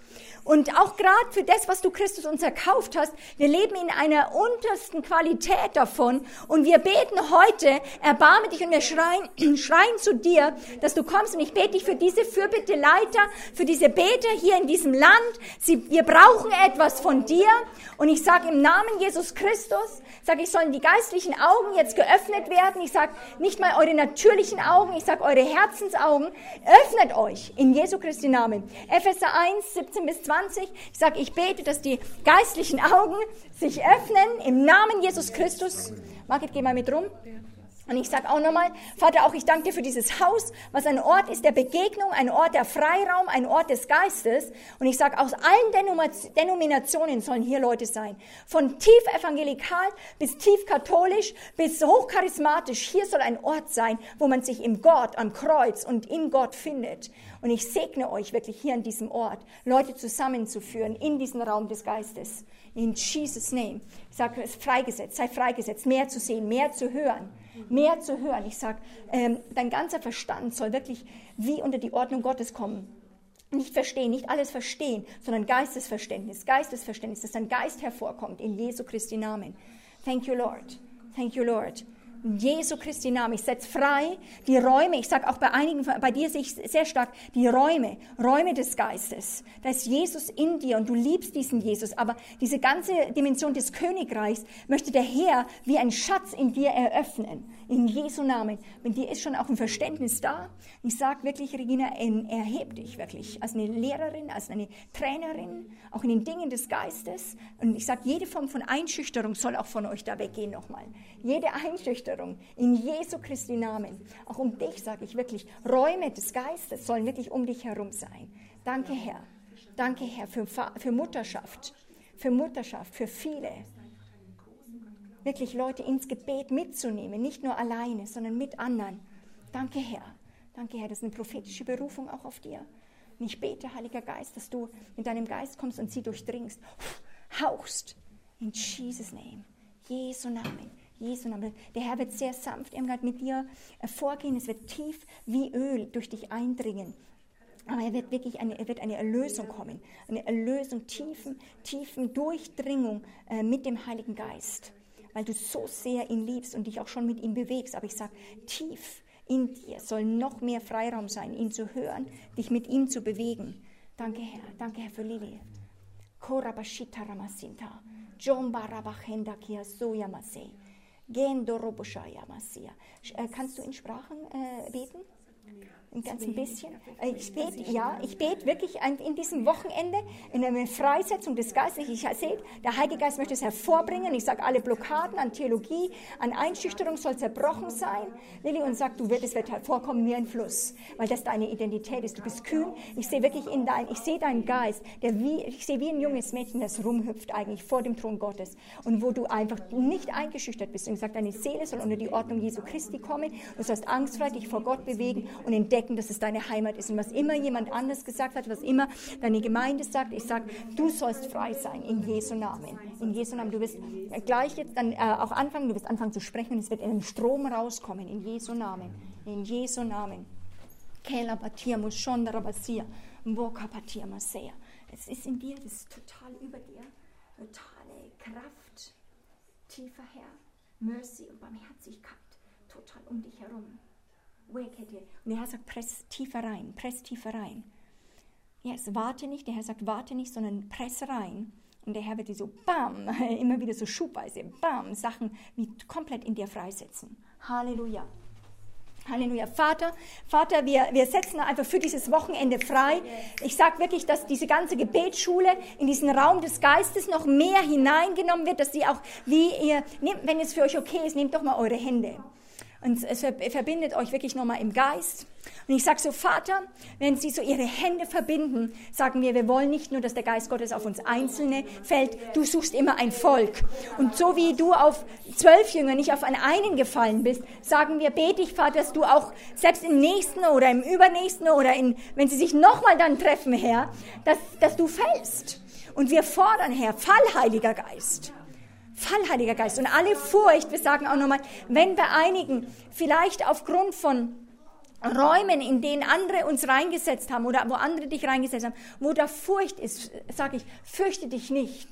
und auch gerade für das, was du Christus uns erkauft hast, wir leben in einer untersten Qualität davon. Und wir beten heute, erbarme dich und wir schreien, [CLEARS THROAT] schreien zu dir, dass du kommst. Und ich bete dich für diese Fürbitte Leiter, für diese Beter hier in diesem Land. Sie, wir brauchen etwas von dir. Und ich sage im Namen Jesus Christus, sage ich, sollen die geistlichen Augen jetzt geöffnet werden. Ich sage nicht mal eure natürlichen Augen, ich sage eure Herzensaugen. Öffnet euch in Jesu Christi Namen. Epheser 1, 17 bis 20. 20. Ich sage, ich bete, dass die geistlichen Augen sich öffnen im Namen Jesus Christus. Margit, geh mal mit rum. Und ich sage auch nochmal, Vater, auch ich danke dir für dieses Haus, was ein Ort ist der Begegnung, ein Ort der Freiraum, ein Ort des Geistes. Und ich sage, aus allen Denominationen sollen hier Leute sein. Von tief evangelikal bis tief katholisch bis hochcharismatisch. Hier soll ein Ort sein, wo man sich im Gott, am Kreuz und in Gott findet. Und ich segne euch wirklich hier an diesem Ort, Leute zusammenzuführen in diesen Raum des Geistes. In Jesus' name. Ich sage, freigesetzt, sei freigesetzt, mehr zu sehen, mehr zu hören mehr zu hören. Ich sage, ähm, dein ganzer Verstand soll wirklich wie unter die Ordnung Gottes kommen. Nicht verstehen, nicht alles verstehen, sondern Geistesverständnis, Geistesverständnis, dass dein Geist hervorkommt in Jesu Christi Namen. Thank you, Lord. Thank you, Lord. Jesu Christi Namen. Ich setze frei die Räume. Ich sage auch bei einigen, bei dir sehe ich sehr stark die Räume, Räume des Geistes. Da ist Jesus in dir und du liebst diesen Jesus. Aber diese ganze Dimension des Königreichs möchte der Herr wie ein Schatz in dir eröffnen. In Jesu Namen. Mit dir ist schon auch ein Verständnis da. Ich sage wirklich, Regina, erheb dich wirklich als eine Lehrerin, als eine Trainerin, auch in den Dingen des Geistes. Und ich sage, jede Form von Einschüchterung soll auch von euch da weggehen nochmal. Jede Einschüchterung in Jesu Christi Namen. Auch um dich sage ich wirklich, Räume des Geistes sollen wirklich um dich herum sein. Danke, Herr. Danke, Herr, für, für Mutterschaft. Für Mutterschaft, für viele wirklich Leute ins Gebet mitzunehmen, nicht nur alleine, sondern mit anderen. Danke, Herr. Danke, Herr, das ist eine prophetische Berufung auch auf dir. Und ich bete, Heiliger Geist, dass du mit deinem Geist kommst und sie durchdringst, hauchst. In Jesus' Name. Jesu Namen. Jesu Namen. Der Herr wird sehr sanft Irmgard, mit dir äh, vorgehen. Es wird tief wie Öl durch dich eindringen. Aber er wird wirklich eine, er wird eine Erlösung kommen. Eine Erlösung, tiefen, tiefen Durchdringung äh, mit dem Heiligen Geist weil du so sehr ihn liebst und dich auch schon mit ihm bewegst. Aber ich sage, tief in dir soll noch mehr Freiraum sein, ihn zu hören, dich mit ihm zu bewegen. Danke, Herr. Danke, Herr, für Lili. Korabashita Ramasinta. Jomba Kia Soyamase. Gendo Roboshaya Masia. Äh, kannst du in Sprachen äh, beten? Ein ganz ein bisschen. Äh, ich bete, ja, ich bete wirklich in diesem Wochenende in einer Freisetzung des Geistes. Ich sehe, der Heilige Geist möchte es hervorbringen. Ich sage, alle Blockaden an Theologie, an Einschüchterung soll zerbrochen sein. Lilly, und sagt, du wirst, es wird hervorkommen wie ein Fluss, weil das deine Identität ist. Du bist kühn. Ich sehe wirklich in dein, ich sehe deinen Geist, der wie, ich sehe wie ein junges Mädchen, das rumhüpft eigentlich vor dem Thron Gottes und wo du einfach nicht eingeschüchtert bist. Und ich sage, deine Seele soll unter die Ordnung Jesu Christi kommen. Du sollst angstfrei dich vor Gott bewegen und entdecken, entdecken, dass es deine Heimat ist. Und was immer jemand anders gesagt hat, was immer deine Gemeinde sagt, ich sage, du sollst frei sein in Jesu Namen. In Jesu Namen. Du wirst gleich jetzt dann äh, auch anfangen, du wirst anfangen zu sprechen und es wird in einem Strom rauskommen. In Jesu Namen. In Jesu Namen. Es ist in dir, das ist total über dir. Totale Kraft. Tiefer Herr. Mercy und Barmherzigkeit. Total um dich herum. Und der Herr sagt, press tiefer rein, press tiefer rein. Yes, warte nicht, der Herr sagt, warte nicht, sondern press rein. Und der Herr wird dir so, bam, [LAUGHS] immer wieder so schubweise, bam, Sachen wie komplett in dir freisetzen. Halleluja. Halleluja. Vater, Vater, wir, wir setzen einfach für dieses Wochenende frei. Ich sage wirklich, dass diese ganze Gebetsschule in diesen Raum des Geistes noch mehr hineingenommen wird, dass sie auch, wie ihr, nehmt, wenn es für euch okay ist, nehmt doch mal eure Hände. Und es verbindet euch wirklich nochmal im Geist. Und ich sage so, Vater, wenn sie so ihre Hände verbinden, sagen wir, wir wollen nicht nur, dass der Geist Gottes auf uns Einzelne fällt, du suchst immer ein Volk. Und so wie du auf zwölf Jünger nicht auf einen, gefallen bist, sagen wir, bete ich, Vater, dass du auch selbst im nächsten oder im übernächsten oder in, wenn sie sich nochmal dann treffen, Herr, dass, dass du fällst. Und wir fordern, Herr, Fall, Heiliger Geist. Fall, Heiliger Geist. Und alle Furcht, wir sagen auch nochmal, wenn bei einigen vielleicht aufgrund von Räumen, in denen andere uns reingesetzt haben oder wo andere dich reingesetzt haben, wo da Furcht ist, sage ich, fürchte dich nicht.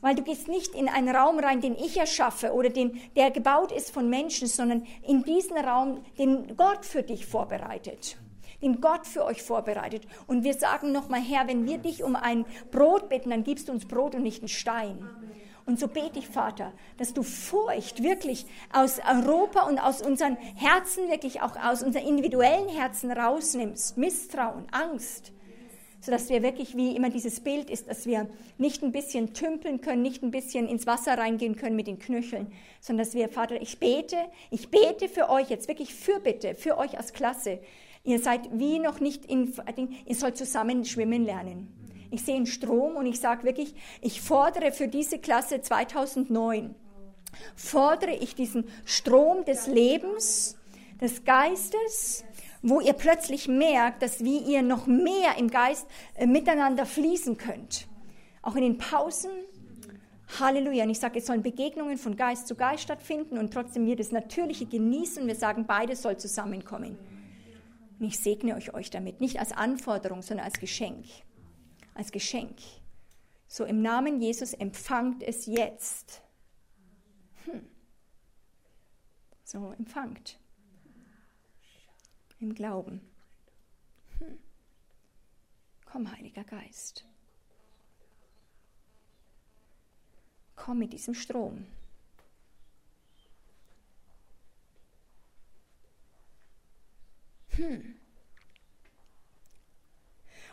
Weil du gehst nicht in einen Raum rein, den ich erschaffe oder den, der gebaut ist von Menschen, sondern in diesen Raum, den Gott für dich vorbereitet. Den Gott für euch vorbereitet. Und wir sagen nochmal, Herr, wenn wir dich um ein Brot bitten, dann gibst du uns Brot und nicht einen Stein. Und so bete ich, Vater, dass du Furcht wirklich aus Europa und aus unseren Herzen, wirklich auch aus unseren individuellen Herzen rausnimmst. Misstrauen, Angst. Sodass wir wirklich, wie immer dieses Bild ist, dass wir nicht ein bisschen tümpeln können, nicht ein bisschen ins Wasser reingehen können mit den Knöcheln, sondern dass wir, Vater, ich bete, ich bete für euch jetzt wirklich für bitte, für euch als Klasse. Ihr seid wie noch nicht in, ihr sollt zusammen schwimmen lernen. Ich sehe einen Strom und ich sage wirklich, ich fordere für diese Klasse 2009, fordere ich diesen Strom des Lebens, des Geistes, wo ihr plötzlich merkt, dass wie ihr noch mehr im Geist äh, miteinander fließen könnt. Auch in den Pausen. Halleluja. Und ich sage, es sollen Begegnungen von Geist zu Geist stattfinden und trotzdem wir das Natürliche genießen. Wir sagen, beides soll zusammenkommen. Und ich segne euch, euch damit, nicht als Anforderung, sondern als Geschenk als Geschenk. So im Namen Jesus empfangt es jetzt. Hm. So empfangt. Im Glauben. Hm. Komm, Heiliger Geist. Komm mit diesem Strom. Hm.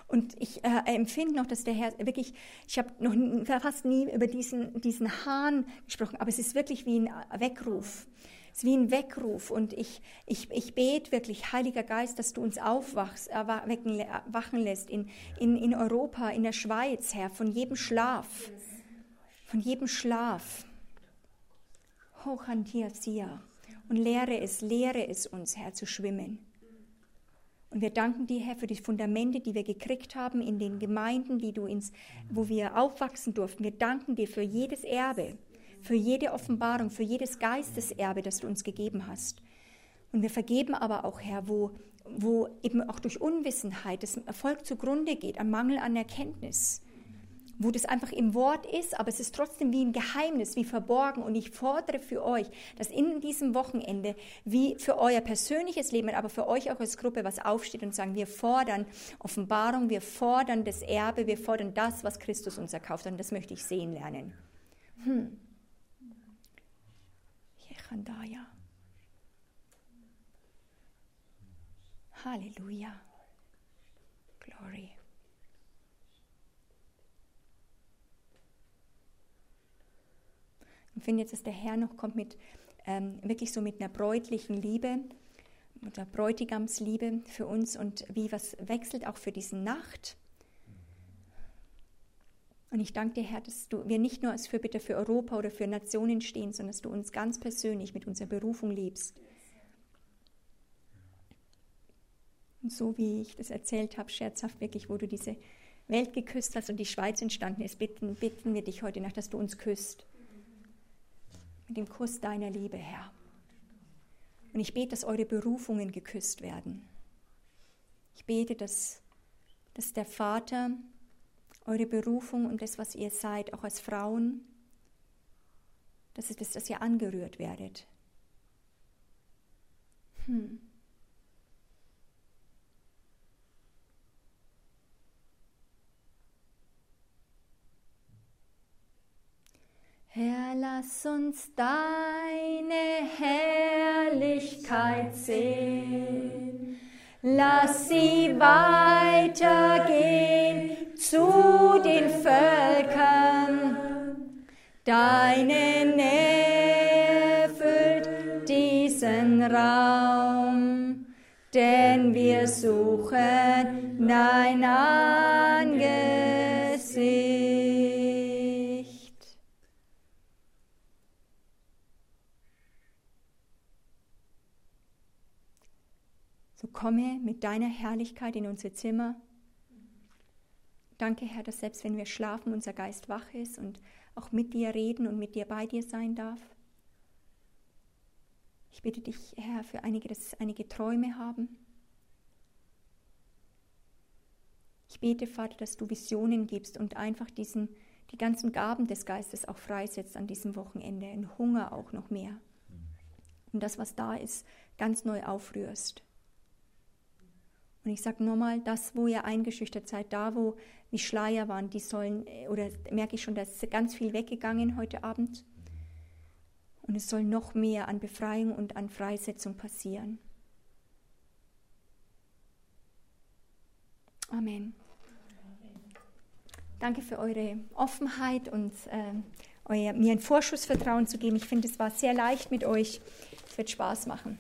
Und ich äh, empfinde noch, dass der Herr wirklich, ich habe noch fast nie über diesen, diesen Hahn gesprochen, aber es ist wirklich wie ein Weckruf. Es ist wie ein Weckruf. Und ich, ich, ich bete wirklich, Heiliger Geist, dass du uns aufwachst, erwachen, wachen lässt in, in, in Europa, in der Schweiz, Herr, von jedem Schlaf. Von jedem Schlaf. Hoch an dir, Und lehre es, lehre es uns, Herr, zu schwimmen. Und wir danken dir, Herr, für die Fundamente, die wir gekriegt haben in den Gemeinden, die du ins, wo wir aufwachsen durften. Wir danken dir für jedes Erbe, für jede Offenbarung, für jedes Geisteserbe, das du uns gegeben hast. Und wir vergeben aber auch, Herr, wo, wo eben auch durch Unwissenheit das Erfolg zugrunde geht, am Mangel an Erkenntnis wo das einfach im Wort ist, aber es ist trotzdem wie ein Geheimnis, wie verborgen. Und ich fordere für euch, dass in diesem Wochenende, wie für euer persönliches Leben, aber für euch auch als Gruppe, was aufsteht und sagen, wir fordern Offenbarung, wir fordern das Erbe, wir fordern das, was Christus uns erkauft. Und das möchte ich sehen lernen. Hm. Halleluja. Glory. Ich finde jetzt, dass der Herr noch kommt mit ähm, wirklich so mit einer bräutlichen Liebe, einer Bräutigamsliebe für uns und wie was wechselt auch für diese Nacht. Und ich danke dir, Herr, dass du, wir nicht nur als Fürbitter für Europa oder für Nationen stehen, sondern dass du uns ganz persönlich mit unserer Berufung liebst. Und so wie ich das erzählt habe, scherzhaft wirklich, wo du diese Welt geküsst hast und die Schweiz entstanden ist, bitten, bitten wir dich heute Nacht, dass du uns küsst mit dem Kuss deiner Liebe, Herr. Und ich bete, dass eure Berufungen geküsst werden. Ich bete, dass, dass der Vater eure Berufung und das, was ihr seid, auch als Frauen, dass, es, dass ihr angerührt werdet. Hm. Herr, lass uns deine Herrlichkeit sehen. Lass sie weitergehen zu den Völkern. Deine Nähe füllt diesen Raum, denn wir suchen dein Angesicht. Komme mit deiner Herrlichkeit in unser Zimmer. Danke, Herr, dass selbst wenn wir schlafen, unser Geist wach ist und auch mit dir reden und mit dir bei dir sein darf. Ich bitte dich, Herr, für einige, dass einige Träume haben. Ich bete, Vater, dass du Visionen gibst und einfach diesen, die ganzen Gaben des Geistes auch freisetzt an diesem Wochenende, in Hunger auch noch mehr. Und das, was da ist, ganz neu aufrührst. Und ich sage nochmal, das, wo ihr eingeschüchtert seid, da, wo wie Schleier waren, die sollen, oder merke ich schon, da ist ganz viel weggegangen heute Abend. Und es soll noch mehr an Befreiung und an Freisetzung passieren. Amen. Danke für eure Offenheit und äh, euer, mir ein Vorschussvertrauen zu geben. Ich finde, es war sehr leicht mit euch. Es wird Spaß machen.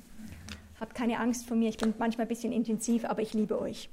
Habt keine Angst vor mir, ich bin manchmal ein bisschen intensiv, aber ich liebe euch.